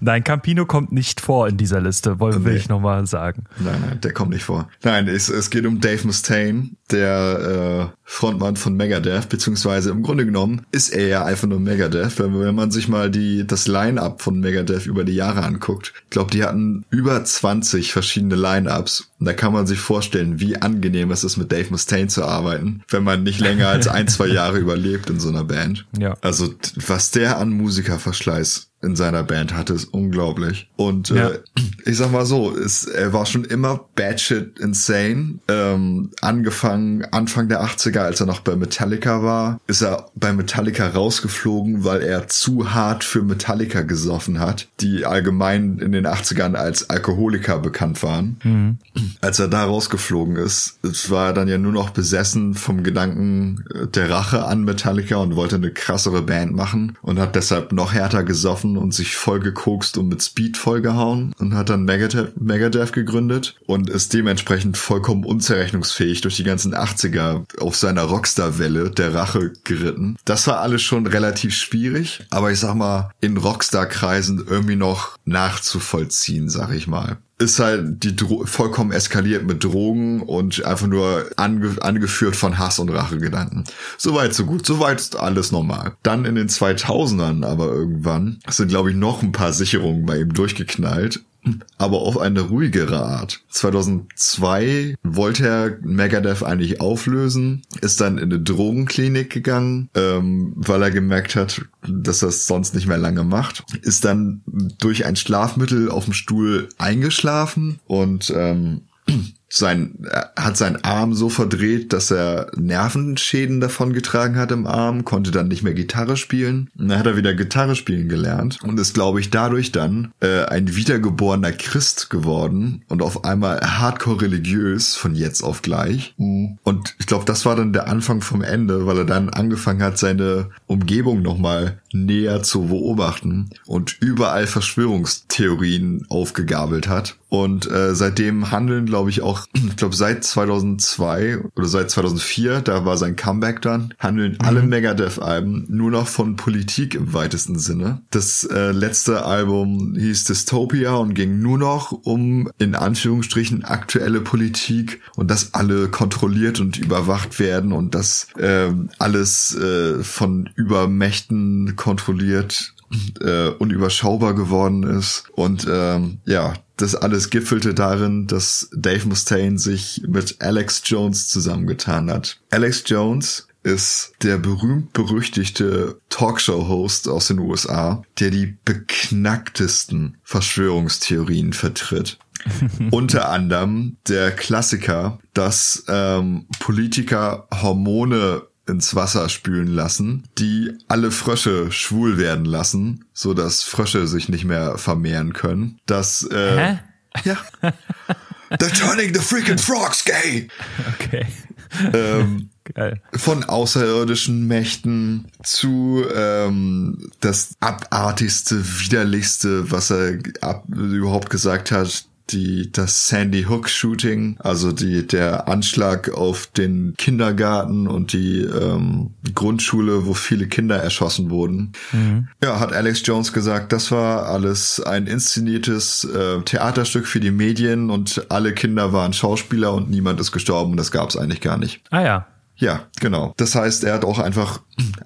nein, Campino kommt nicht vor in dieser Liste, will nee. ich nochmal sagen. Nein, nein, der kommt nicht vor. Nein, es, es geht um Dave Mustaine, der äh, Frontmann von Megadeth, beziehungsweise im Grunde genommen ist er ja einfach nur Megadeth, wenn, wenn man sich mal die das Line-Up von Megadeth über die Jahre anguckt. Ich glaube, die hatten über 20 verschiedene Line-Ups. Und da kann man sich vorstellen, wie angenehm es ist, mit Dave Mustaine zu arbeiten, wenn man nicht länger als ein, zwei Jahre (laughs) überlebt in so einer Band. Ja. Also was der an Musikerverschleiß in seiner Band hatte, ist unglaublich. Und ja. äh, ich sag mal so, ist, er war schon immer batshit insane. Ähm, angefangen Anfang der 80er, als er noch bei Metallica war, ist er bei Metallica rausgeflogen, weil er zu hart für Metallica gesoffen hat, die allgemein in den 80ern als Alkoholiker bekannt waren. Mhm. Als er da rausgeflogen ist, war er dann ja nur noch besessen vom Gedanken der Rache an Metallica und wollte eine krassere Band machen und hat deshalb noch härter gesoffen und sich voll gekokst und mit Speed vollgehauen und hat dann Megadeth, Megadeth gegründet und ist dementsprechend vollkommen unzerrechnungsfähig durch die ganzen 80er auf seiner Rockstar-Welle der Rache geritten. Das war alles schon relativ schwierig, aber ich sag mal, in Rockstar-Kreisen irgendwie noch nachzuvollziehen, sag ich mal ist halt die Dro vollkommen eskaliert mit Drogen und einfach nur ange angeführt von Hass und Rachegedanken. Soweit so gut, soweit ist alles normal. Dann in den 2000ern aber irgendwann sind glaube ich noch ein paar Sicherungen bei ihm durchgeknallt aber auf eine ruhigere Art. 2002 wollte er Megadeth eigentlich auflösen, ist dann in eine Drogenklinik gegangen, ähm, weil er gemerkt hat, dass er es sonst nicht mehr lange macht, ist dann durch ein Schlafmittel auf dem Stuhl eingeschlafen und ähm, sein, er hat seinen Arm so verdreht, dass er Nervenschäden davon getragen hat im Arm, konnte dann nicht mehr Gitarre spielen. Und dann hat er wieder Gitarre spielen gelernt und ist, glaube ich, dadurch dann äh, ein wiedergeborener Christ geworden und auf einmal hardcore religiös von jetzt auf gleich. Mhm. Und ich glaube, das war dann der Anfang vom Ende, weil er dann angefangen hat, seine Umgebung nochmal näher zu beobachten und überall Verschwörungstheorien aufgegabelt hat. Und äh, seitdem handeln, glaube ich, auch, ich glaube, seit 2002 oder seit 2004, da war sein Comeback dann, handeln mhm. alle Megadeth-Alben nur noch von Politik im weitesten Sinne. Das äh, letzte Album hieß Dystopia und ging nur noch um, in Anführungsstrichen, aktuelle Politik und dass alle kontrolliert und überwacht werden und dass äh, alles äh, von Übermächten kontrolliert äh, unüberschaubar geworden ist. Und ähm, ja, das alles gipfelte darin, dass Dave Mustaine sich mit Alex Jones zusammengetan hat. Alex Jones ist der berühmt-berüchtigte Talkshow-Host aus den USA, der die beknacktesten Verschwörungstheorien vertritt. (laughs) Unter anderem der Klassiker, dass ähm, Politiker Hormone ins Wasser spülen lassen, die alle Frösche schwul werden lassen, so dass Frösche sich nicht mehr vermehren können. Das äh, Hä? ja. (laughs) They're turning the freaking frogs gay. Okay. Ähm, (laughs) Geil. Von außerirdischen Mächten zu ähm, das abartigste, widerlichste, was er ab, überhaupt gesagt hat, die das Sandy Hook Shooting, also die der Anschlag auf den Kindergarten und die ähm, Grundschule, wo viele Kinder erschossen wurden. Mhm. Ja, hat Alex Jones gesagt, das war alles ein inszeniertes äh, Theaterstück für die Medien und alle Kinder waren Schauspieler und niemand ist gestorben. Das gab es eigentlich gar nicht. Ah ja. Ja, genau. Das heißt, er hat auch einfach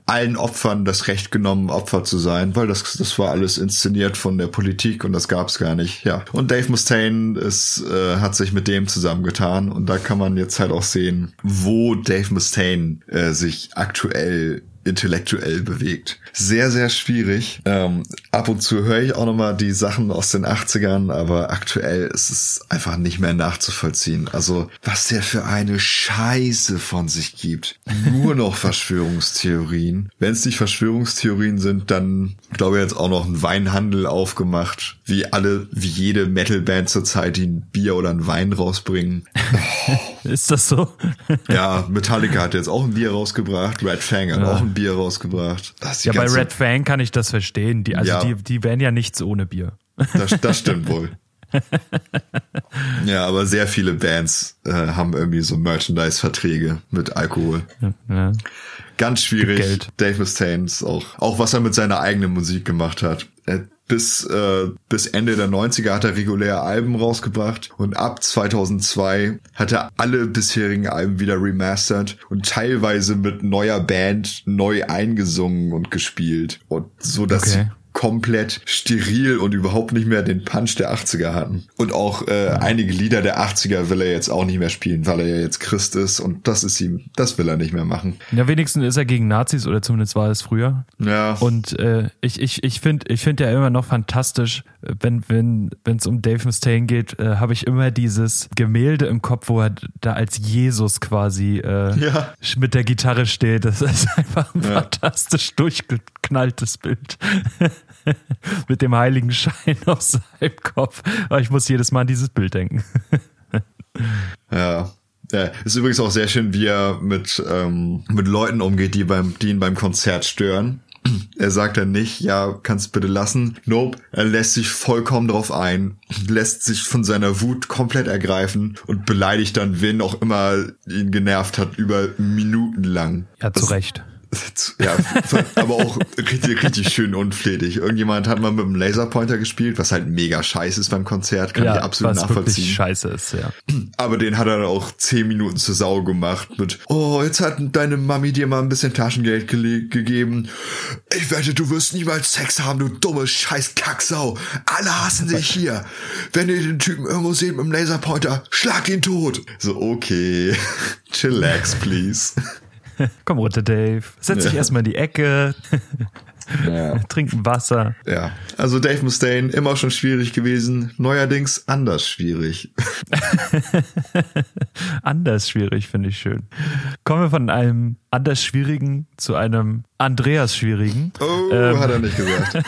allen Opfern das Recht genommen, Opfer zu sein, weil das, das war alles inszeniert von der Politik und das gab's gar nicht. Ja. Und Dave Mustaine ist, äh, hat sich mit dem zusammengetan und da kann man jetzt halt auch sehen, wo Dave Mustaine äh, sich aktuell intellektuell bewegt. Sehr, sehr schwierig. Ähm, ab und zu höre ich auch nochmal die Sachen aus den 80ern, aber aktuell ist es einfach nicht mehr nachzuvollziehen. Also, was der für eine Scheiße von sich gibt. Nur noch (laughs) Verschwörungstheorien. Wenn es nicht Verschwörungstheorien sind, dann glaube ich jetzt auch noch ein Weinhandel aufgemacht. Wie alle, wie jede Metalband zurzeit, die ein Bier oder ein Wein rausbringen. (laughs) Ist das so? (laughs) ja, Metallica hat jetzt auch ein Bier rausgebracht. Red Fang hat ja. auch ein Bier rausgebracht. ja, bei Red Fang kann ich das verstehen. Die, also ja. die, die wären ja nichts ohne Bier. Das, das (laughs) stimmt wohl. ja, aber sehr viele Bands äh, haben irgendwie so Merchandise-Verträge mit Alkohol. Ja. Ganz schwierig. Dave Mustaine auch, auch was er mit seiner eigenen Musik gemacht hat. Er bis, äh, bis Ende der 90er hat er regulär Alben rausgebracht und ab 2002 hat er alle bisherigen Alben wieder remastert und teilweise mit neuer Band neu eingesungen und gespielt. Und so dass okay komplett steril und überhaupt nicht mehr den Punch der 80er hatten. Und auch äh, einige Lieder der 80er will er jetzt auch nicht mehr spielen, weil er ja jetzt Christ ist und das ist ihm, das will er nicht mehr machen. Ja, wenigstens ist er gegen Nazis oder zumindest war es früher. Ja. Und äh, ich, ich, ich finde ich finde ja immer noch fantastisch, wenn wenn wenn es um Dave Mustaine geht, äh, habe ich immer dieses Gemälde im Kopf, wo er da als Jesus quasi äh, ja. mit der Gitarre steht. Das ist (laughs) einfach ein ja. fantastisch durchgeknalltes Bild. (laughs) (laughs) mit dem heiligen Schein (laughs) auf seinem Kopf. Aber ich muss jedes Mal an dieses Bild denken. (laughs) ja. Ja, ist übrigens auch sehr schön, wie er mit, ähm, mit Leuten umgeht, die, beim, die ihn beim Konzert stören. (clears throat) Er sagt dann nicht, ja, kannst bitte lassen. Nope, er lässt sich vollkommen drauf ein, lässt sich von seiner Wut komplett ergreifen und beleidigt dann, wen auch immer ihn genervt hat, über Minuten lang. Ja, zu Recht. (laughs) Ja, aber auch richtig, richtig schön unflätig. Irgendjemand hat mal mit einem Laserpointer gespielt, was halt mega scheiße ist beim Konzert, kann ja, ich absolut was nachvollziehen. Wirklich scheiße ist, ja. Aber den hat er dann auch zehn Minuten zur Sau gemacht mit, oh, jetzt hat deine Mami dir mal ein bisschen Taschengeld ge gegeben. Ich wette, du wirst niemals Sex haben, du dumme scheiß Kacksau. Alle hassen dich hier. Wenn ihr den Typen irgendwo seht mit dem Laserpointer, schlag ihn tot. So, okay. (laughs) Chillax, please. (laughs) Komm runter, Dave. Setz dich ja. erstmal in die Ecke. (laughs) Ja. (laughs) Trinken Wasser. Ja, also Dave Mustaine immer schon schwierig gewesen, neuerdings anders schwierig. anders schwierig finde ich schön. Kommen wir von einem anders schwierigen zu einem Andreas schwierigen. Oh, ähm, hat er nicht gesagt.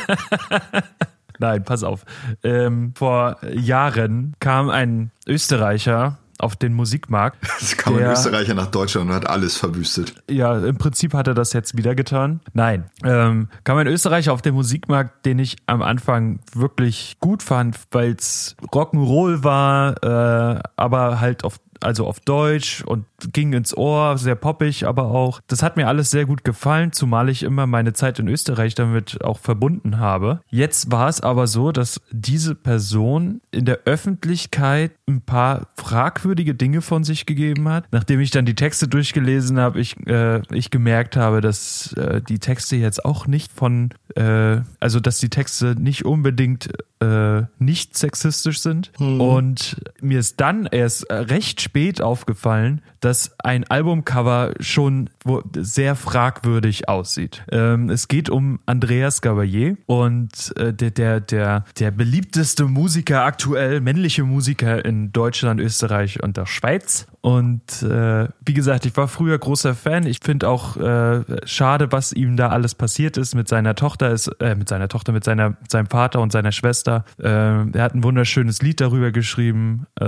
Nein, pass auf. Ähm, vor Jahren kam ein Österreicher auf den Musikmarkt. (laughs) Es kam der, ein Österreicher nach Deutschland und hat alles verwüstet. Ja, im Prinzip hat er das jetzt wieder getan. Nein, ähm, kam ein Österreicher auf den Musikmarkt, den ich am Anfang wirklich gut fand, weil es Rock'n'Roll war, äh, aber halt auf also auf Deutsch und ging ins Ohr, sehr poppig, aber auch. Das hat mir alles sehr gut gefallen, zumal ich immer meine Zeit in Österreich damit auch verbunden habe. Jetzt war es aber so, dass diese Person in der Öffentlichkeit ein paar fragwürdige Dinge von sich gegeben hat. Nachdem ich dann die Texte durchgelesen habe, ich, äh, ich gemerkt habe, dass äh, die Texte jetzt auch nicht von, äh, also dass die Texte nicht unbedingt äh, nicht sexistisch sind. Mhm. Und mir ist dann erst recht spät aufgefallen, dass ein Albumcover schon sehr fragwürdig aussieht. Ähm, es geht um Andreas Gabalier und äh, der, der, der, der beliebteste Musiker aktuell, männliche Musiker in Deutschland, Österreich und der Schweiz. Und äh, wie gesagt, ich war früher großer Fan. Ich finde auch äh, schade, was ihm da alles passiert ist mit seiner Tochter, ist, äh, mit seiner Tochter, mit seiner, seinem Vater und seiner Schwester. Äh, er hat ein wunderschönes Lied darüber geschrieben, äh,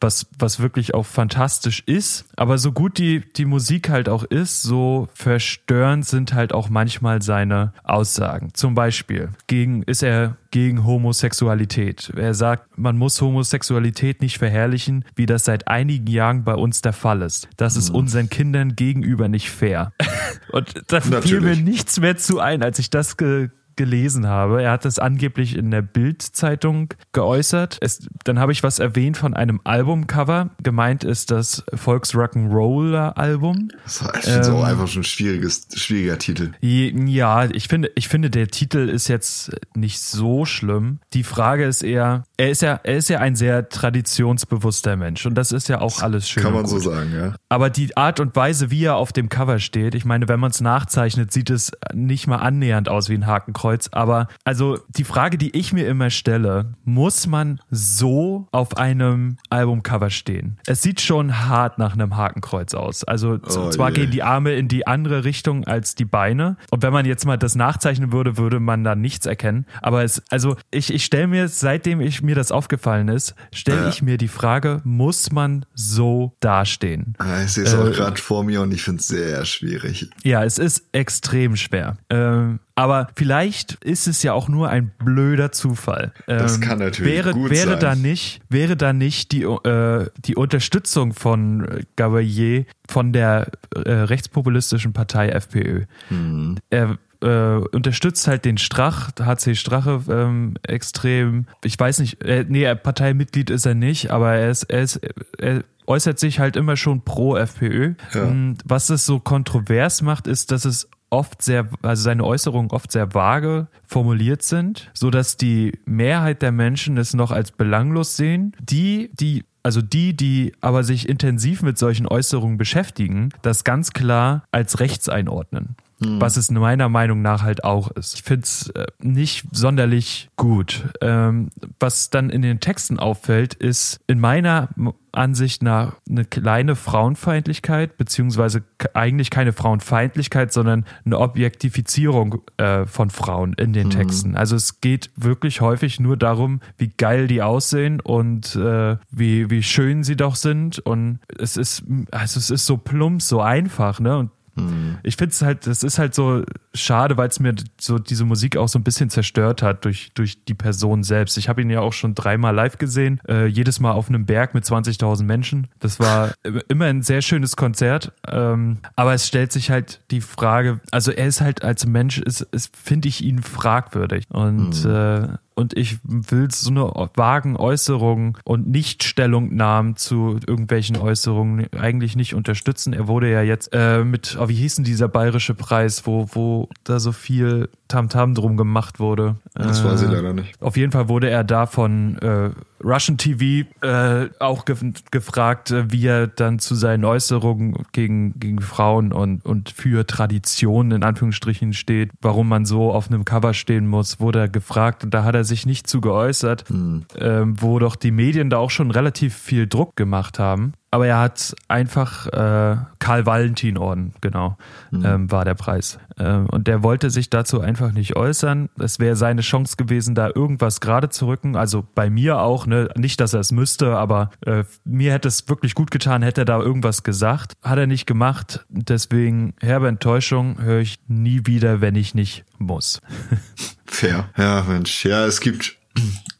was, was wirklich auch fantastisch ist. Aber so gut die, die Musik halt auch ist, so verstörend sind halt auch manchmal seine Aussagen. Zum Beispiel gegen, ist er gegen Homosexualität. Er sagt, man muss Homosexualität nicht verherrlichen, wie das seit einigen Jahren bei uns der Fall ist. Das ist mhm. unseren Kindern gegenüber nicht fair. (laughs) Und da fiel mir nichts mehr zu ein, als ich das ge gelesen habe. Er hat das angeblich in der Bild-Zeitung geäußert. Es, dann habe ich was erwähnt von einem Albumcover. Gemeint ist das Volksrock'n'Roller-Album. Das ist ähm, so einfach schon ein schwieriges, schwieriger Titel. Ja, ich finde, ich finde, der Titel ist jetzt nicht so schlimm. Die Frage ist eher, er ist ja, er ist ja ein sehr traditionsbewusster Mensch und das ist ja auch alles schön. Kann man so sagen, ja. Aber die Art und Weise, wie er auf dem Cover steht, ich meine, wenn man es nachzeichnet, sieht es nicht mal annähernd aus wie ein Hakenkreuz. Aber also die Frage, die ich mir immer stelle, muss man so auf einem Albumcover stehen? Es sieht schon hart nach einem Hakenkreuz aus. Also oh, zwar yeah. gehen die Arme in die andere Richtung als die Beine. Und wenn man jetzt mal das nachzeichnen würde, würde man da nichts erkennen. Aber es, also ich, ich stelle mir, seitdem ich mir das aufgefallen ist, stelle ja. ich mir die Frage, muss man so dastehen? Ich sehe es äh, auch gerade vor mir und ich finde es sehr schwierig. Ja, es ist extrem schwer. Ähm, aber vielleicht ist es ja auch nur ein blöder Zufall. das ähm, kann natürlich wäre, gut wäre sein. Da nicht, wäre da nicht die, äh, die Unterstützung von Gabalier von der äh, rechtspopulistischen Partei FPÖ? Mhm. Er äh, unterstützt halt den Strach, HC Strache ähm, extrem. Ich weiß nicht, äh, nee, Parteimitglied ist er nicht, aber er ist, er ist, er äußert sich halt immer schon pro FPÖ. Ja. Und was es so kontrovers macht, ist, dass es oft sehr, also seine Äußerungen oft sehr vage formuliert sind, so dass die Mehrheit der Menschen es noch als belanglos sehen. Die, die also die, die aber sich intensiv mit solchen Äußerungen beschäftigen, das ganz klar als rechts einordnen. Hm. Was es meiner Meinung nach halt auch ist. Ich finde es äh, nicht sonderlich gut. Ähm, was dann in den Texten auffällt, ist in meiner Ansicht nach eine kleine Frauenfeindlichkeit, beziehungsweise eigentlich keine Frauenfeindlichkeit, sondern eine Objektifizierung äh, von Frauen in den mhm. Texten. Also es geht wirklich häufig nur darum, wie geil die aussehen und äh, wie, wie schön sie doch sind. Und es ist, also es ist so plump, so einfach, ne? Und Mhm. Ich finde es halt, das ist halt so schade, weil es mir so diese Musik auch so ein bisschen zerstört hat durch, durch die Person selbst. Ich habe ihn ja auch schon dreimal live gesehen, äh, jedes Mal auf einem Berg mit 20.000 Menschen. Das war (laughs) immer ein sehr schönes Konzert, ähm, aber es stellt sich halt die Frage, also er ist halt als Mensch, ist, ist finde ich ihn fragwürdig und mhm. äh, und ich will so eine vagen Äußerung und Nicht-Stellungnahmen zu irgendwelchen Äußerungen eigentlich nicht unterstützen. Er wurde ja jetzt äh, mit, oh, wie hieß denn dieser bayerische Preis, wo, wo da so viel Tamtam -Tam drum gemacht wurde? Das äh, weiß ich leider nicht. Auf jeden Fall wurde er da von äh, Russian TV äh, auch ge gefragt, äh, wie er dann zu seinen Äußerungen gegen, gegen Frauen und, und für Traditionen in Anführungsstrichen steht, warum man so auf einem Cover stehen muss, wurde er gefragt und da hat er sich nicht zu geäußert, hm. ähm, wo doch die Medien da auch schon relativ viel Druck gemacht haben aber er hat einfach äh, Karl Valentin Orden, genau, mhm. ähm, war der Preis. Ähm, und der wollte sich dazu einfach nicht äußern. Es wäre seine Chance gewesen, da irgendwas gerade zu rücken. Also bei mir auch, ne? Nicht, dass er es müsste, aber äh, mir hätte es wirklich gut getan, hätte er da irgendwas gesagt. Hat er nicht gemacht. Deswegen herbe Enttäuschung höre ich nie wieder, wenn ich nicht muss. (laughs) Fair. Ja, Mensch. Ja, es gibt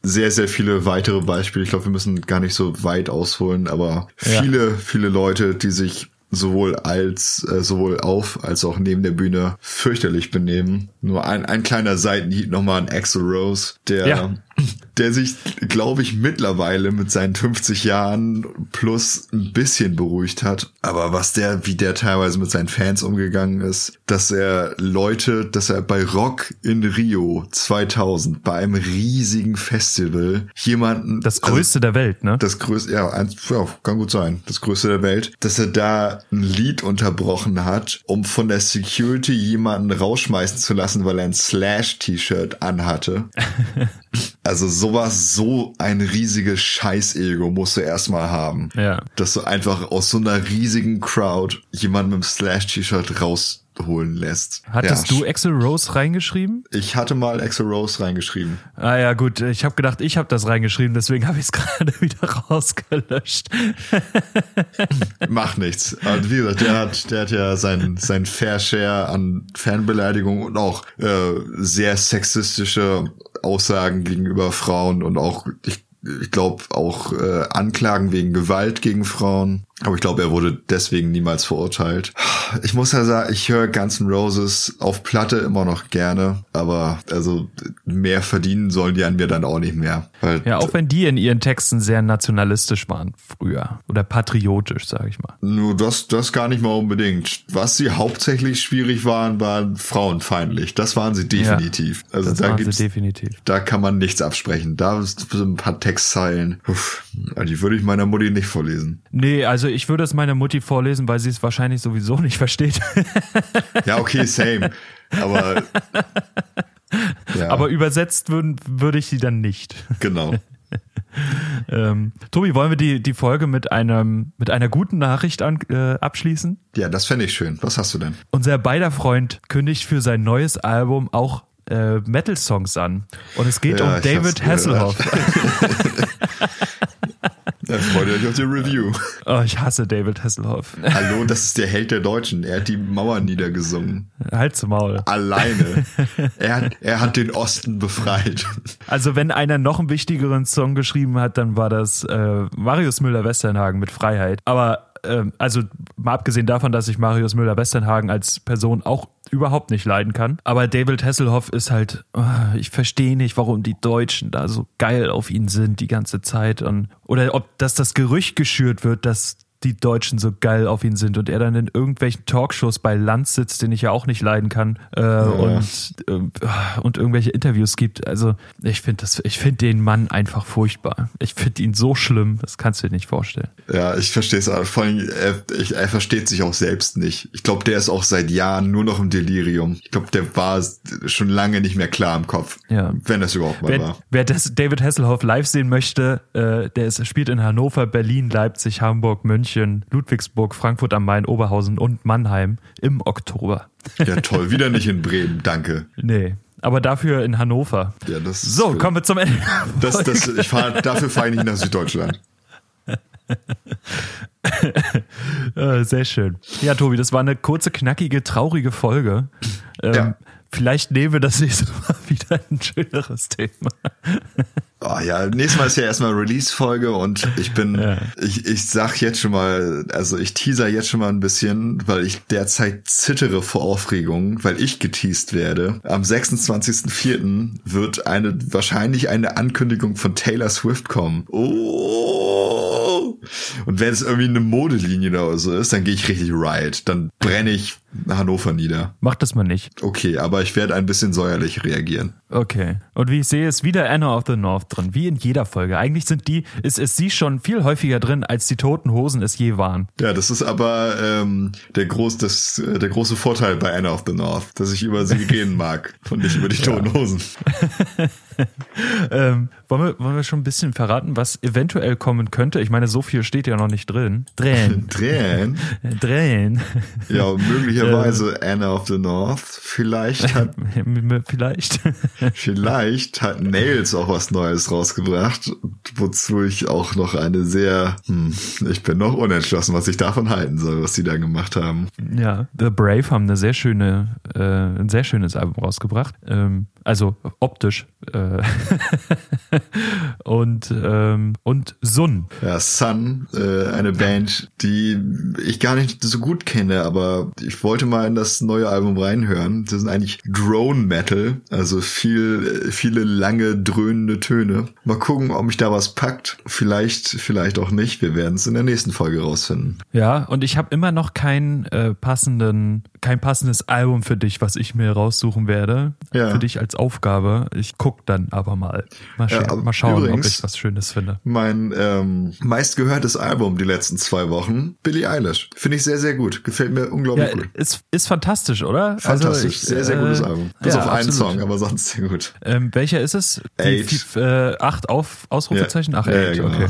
sehr, sehr viele weitere Beispiele. Ich glaube, wir müssen gar nicht so weit ausholen, aber viele, ja. viele Leute, die sich sowohl als äh, sowohl auf als auch neben der Bühne fürchterlich benehmen. Nur ein, ein kleiner Seitenhieb nochmal an Axel Rose, der ja der sich, glaube ich, mittlerweile mit seinen 50 Jahren plus ein bisschen beruhigt hat. Aber was der, wie der teilweise mit seinen Fans umgegangen ist, dass er Leute, dass er bei Rock in Rio 2000 bei einem riesigen Festival jemanden. Das also größte also, der Welt, ne? Das größte, ja, eins, ja, kann gut sein. Das größte der Welt. Dass er da ein Lied unterbrochen hat, um von der Security jemanden rausschmeißen zu lassen, weil er ein Slash-T-Shirt anhatte. (laughs) Also sowas, so ein riesiges Scheiß-Ego musst du erstmal haben. Ja. Dass du einfach aus so einer riesigen Crowd jemanden mit dem Slash-T-Shirt rausholen lässt. Hattest ja. du Axel Rose reingeschrieben? Ich hatte mal Axel Rose reingeschrieben. Ah ja, gut. Ich habe gedacht, ich habe das reingeschrieben, deswegen habe ich es (laughs) gerade wieder rausgelöscht. (laughs) Macht nichts. Also wie gesagt, der hat, der hat ja sein, sein Fair Share an Fanbeleidigungen und auch äh, sehr sexistische Aussagen gegenüber Frauen und auch, ich, ich glaube, auch äh, Anklagen wegen Gewalt gegen Frauen. Aber ich glaube, er wurde deswegen niemals verurteilt. Ich muss ja sagen, ich höre Guns N' Roses auf Platte immer noch gerne, aber also mehr verdienen sollen die an mir dann auch nicht mehr. Ja, auch wenn die in ihren Texten sehr nationalistisch waren früher oder patriotisch, sage ich mal. Nur das, das gar nicht mal unbedingt. Was sie hauptsächlich schwierig waren, waren frauenfeindlich. Das waren sie definitiv. Ja, also da gibt's, definitiv. Da kann man nichts absprechen. Da sind ein paar Textzeilen. Uff, die würde ich meiner Mutti nicht vorlesen. Nee, also ich würde es meiner Mutti vorlesen, weil sie es wahrscheinlich sowieso (laughs) nicht versteht. ja, okay, same. Aber (laughs) ja. Aber übersetzt würde würd ich sie dann nicht. Genau. (laughs) ähm, Tobi, wollen wir die, die Folge mit, einem, mit einer guten Nachricht an, äh, abschließen? Ja, das fände ich schön. Was hast du denn? Unser beider Freund kündigt für sein neues Album auch äh, Metal-Songs an. Und es geht ja, um David Hasselhoff. Ja, freut euch auf die Review. Oh, ich hasse David Hasselhoff. Hallo, das ist der Held der Deutschen. Er hat die Mauer niedergesungen. Halt zum Maul. Alleine. Er hat, er hat den Osten befreit. Also wenn einer noch einen wichtigeren Song geschrieben hat, dann war das äh, Marius Müller-Westernhagen mit Freiheit. Aber ähm, also mal abgesehen davon, dass ich Marius Müller-Westernhagen als Person auch überhaupt nicht leiden kann. Aber David Hasselhoff ist halt, oh, ich verstehe nicht, warum die Deutschen da so geil auf ihn sind die ganze Zeit. Und, oder ob dass das Gerücht geschürt wird, dass die Deutschen so geil auf ihn sind und er dann in irgendwelchen Talkshows bei Land sitzt, den ich ja auch nicht leiden kann, äh, ja. und, äh, und irgendwelche Interviews gibt. Also ich finde das, ich finde den Mann einfach furchtbar. Ich finde ihn so schlimm, das kannst du dir nicht vorstellen. Ja, ich verstehe es auch. Vor allem, er, ich, er versteht sich auch selbst nicht. Ich glaube, der ist auch seit Jahren nur noch im Delirium. Ich glaube, der war schon lange nicht mehr klar im Kopf. Ja. Wenn das überhaupt mal wer, war. Wer das David Hasselhoff live sehen möchte, äh, der ist, spielt in Hannover, Berlin, Leipzig, Hamburg, München. München, Ludwigsburg, Frankfurt am Main, Oberhausen und Mannheim im Oktober. Ja, toll. Wieder nicht in Bremen, danke. Nee. Aber dafür in Hannover. Ja, das so, cool. kommen wir zum Ende. Das, das, ich fahr, dafür fahre ich nicht nach Süddeutschland. (laughs) Äh, sehr schön. Ja, Tobi, das war eine kurze, knackige, traurige Folge. Ähm, ja. Vielleicht nehmen wir das nächste Mal (laughs) wieder ein schöneres Thema. Oh ja, nächstes Mal ist ja erstmal Release-Folge und ich bin, ja. ich, ich sag jetzt schon mal, also ich teaser jetzt schon mal ein bisschen, weil ich derzeit zittere vor Aufregung, weil ich geteased werde. Am 26.04. wird eine, wahrscheinlich eine Ankündigung von Taylor Swift kommen. Oh! Und wenn es irgendwie eine Modelinie oder so ist, dann gehe ich richtig riot. Dann brenne ich Hannover nieder. Mach das mal nicht. Okay, aber ich werde ein bisschen säuerlich reagieren. Okay. Und wie ich sehe, ist wieder Anna of the North drin, wie in jeder Folge. Eigentlich sind die, ist, ist sie schon viel häufiger drin, als die toten Hosen es je waren. Ja, das ist aber ähm, der, groß, das, der große Vorteil bei Anna of the North, dass ich über sie (laughs) reden mag und nicht über die toten Hosen. (laughs) (laughs) ähm, wollen, wir, wollen wir schon ein bisschen verraten, was eventuell kommen könnte? Ich meine, so viel steht ja noch nicht drin. Drehen. (laughs) Drehen? Drehen. Ja, (laughs) möglicherweise äh, Anna of the North. Vielleicht hat. Vielleicht. vielleicht hat Nails auch was Neues rausgebracht, wozu ich auch noch eine sehr. Hm, ich bin noch unentschlossen, was ich davon halten soll, was sie da gemacht haben. Ja, The Brave haben eine sehr schöne, äh, ein sehr schönes Album rausgebracht. Ähm, also optisch. Äh (laughs) und, ähm, und Sun. Ja, Sun, äh, eine Band, die ich gar nicht so gut kenne, aber ich wollte mal in das neue Album reinhören. Das sind eigentlich Drone Metal, also viel, viele lange dröhnende Töne. Mal gucken, ob mich da was packt. Vielleicht, vielleicht auch nicht. Wir werden es in der nächsten Folge rausfinden. Ja, und ich habe immer noch keinen äh, passenden, kein passendes Album für dich, was ich mir raussuchen werde. Ja. Für dich als Aufgabe. Ich guck dann aber mal. Mal, ja, mal schauen, übrigens, ob ich was Schönes finde. Mein ähm, meistgehörtes Album die letzten zwei Wochen, Billie Eilish. Finde ich sehr, sehr gut. Gefällt mir unglaublich ja, gut. Ist, ist fantastisch, oder? Fantastisch. Also ich, sehr, sehr gutes äh, Album. Bis ja, auf einen absolut. Song, aber sonst sehr gut. Ähm, welcher ist es? Die, die, äh, acht auf, Ausrufezeichen? Ach, ja, genau. okay.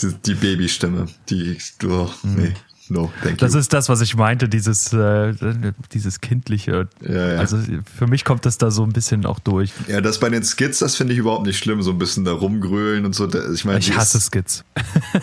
Die, die Babystimme. Die, oh, nee. No, thank das ist das, was ich meinte, dieses, äh, dieses kindliche. Ja, ja. Also für mich kommt das da so ein bisschen auch durch. Ja, das bei den Skits, das finde ich überhaupt nicht schlimm, so ein bisschen da rumgrölen und so. Ich meine, ich hasse Skits.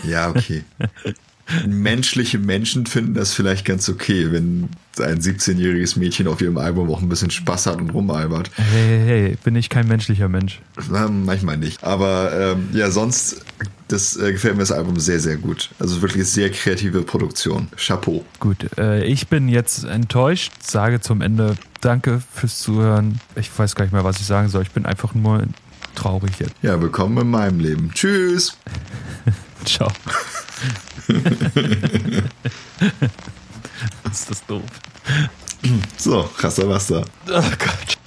Ja, okay. (laughs) menschliche Menschen finden das vielleicht ganz okay, wenn ein 17-jähriges Mädchen auf ihrem Album auch ein bisschen Spaß hat und rumalbert. Hey, hey, hey, bin ich kein menschlicher Mensch. Na, manchmal nicht. Aber ähm, ja, sonst das äh, gefällt mir das Album sehr, sehr gut. Also wirklich sehr kreative Produktion. Chapeau. Gut, äh, ich bin jetzt enttäuscht, sage zum Ende Danke fürs Zuhören. Ich weiß gar nicht mehr, was ich sagen soll. Ich bin einfach nur traurig jetzt. Ja, willkommen in meinem Leben. Tschüss. (laughs) Ciao. Ist das doof. So, krasser Wasser. Oh Gott.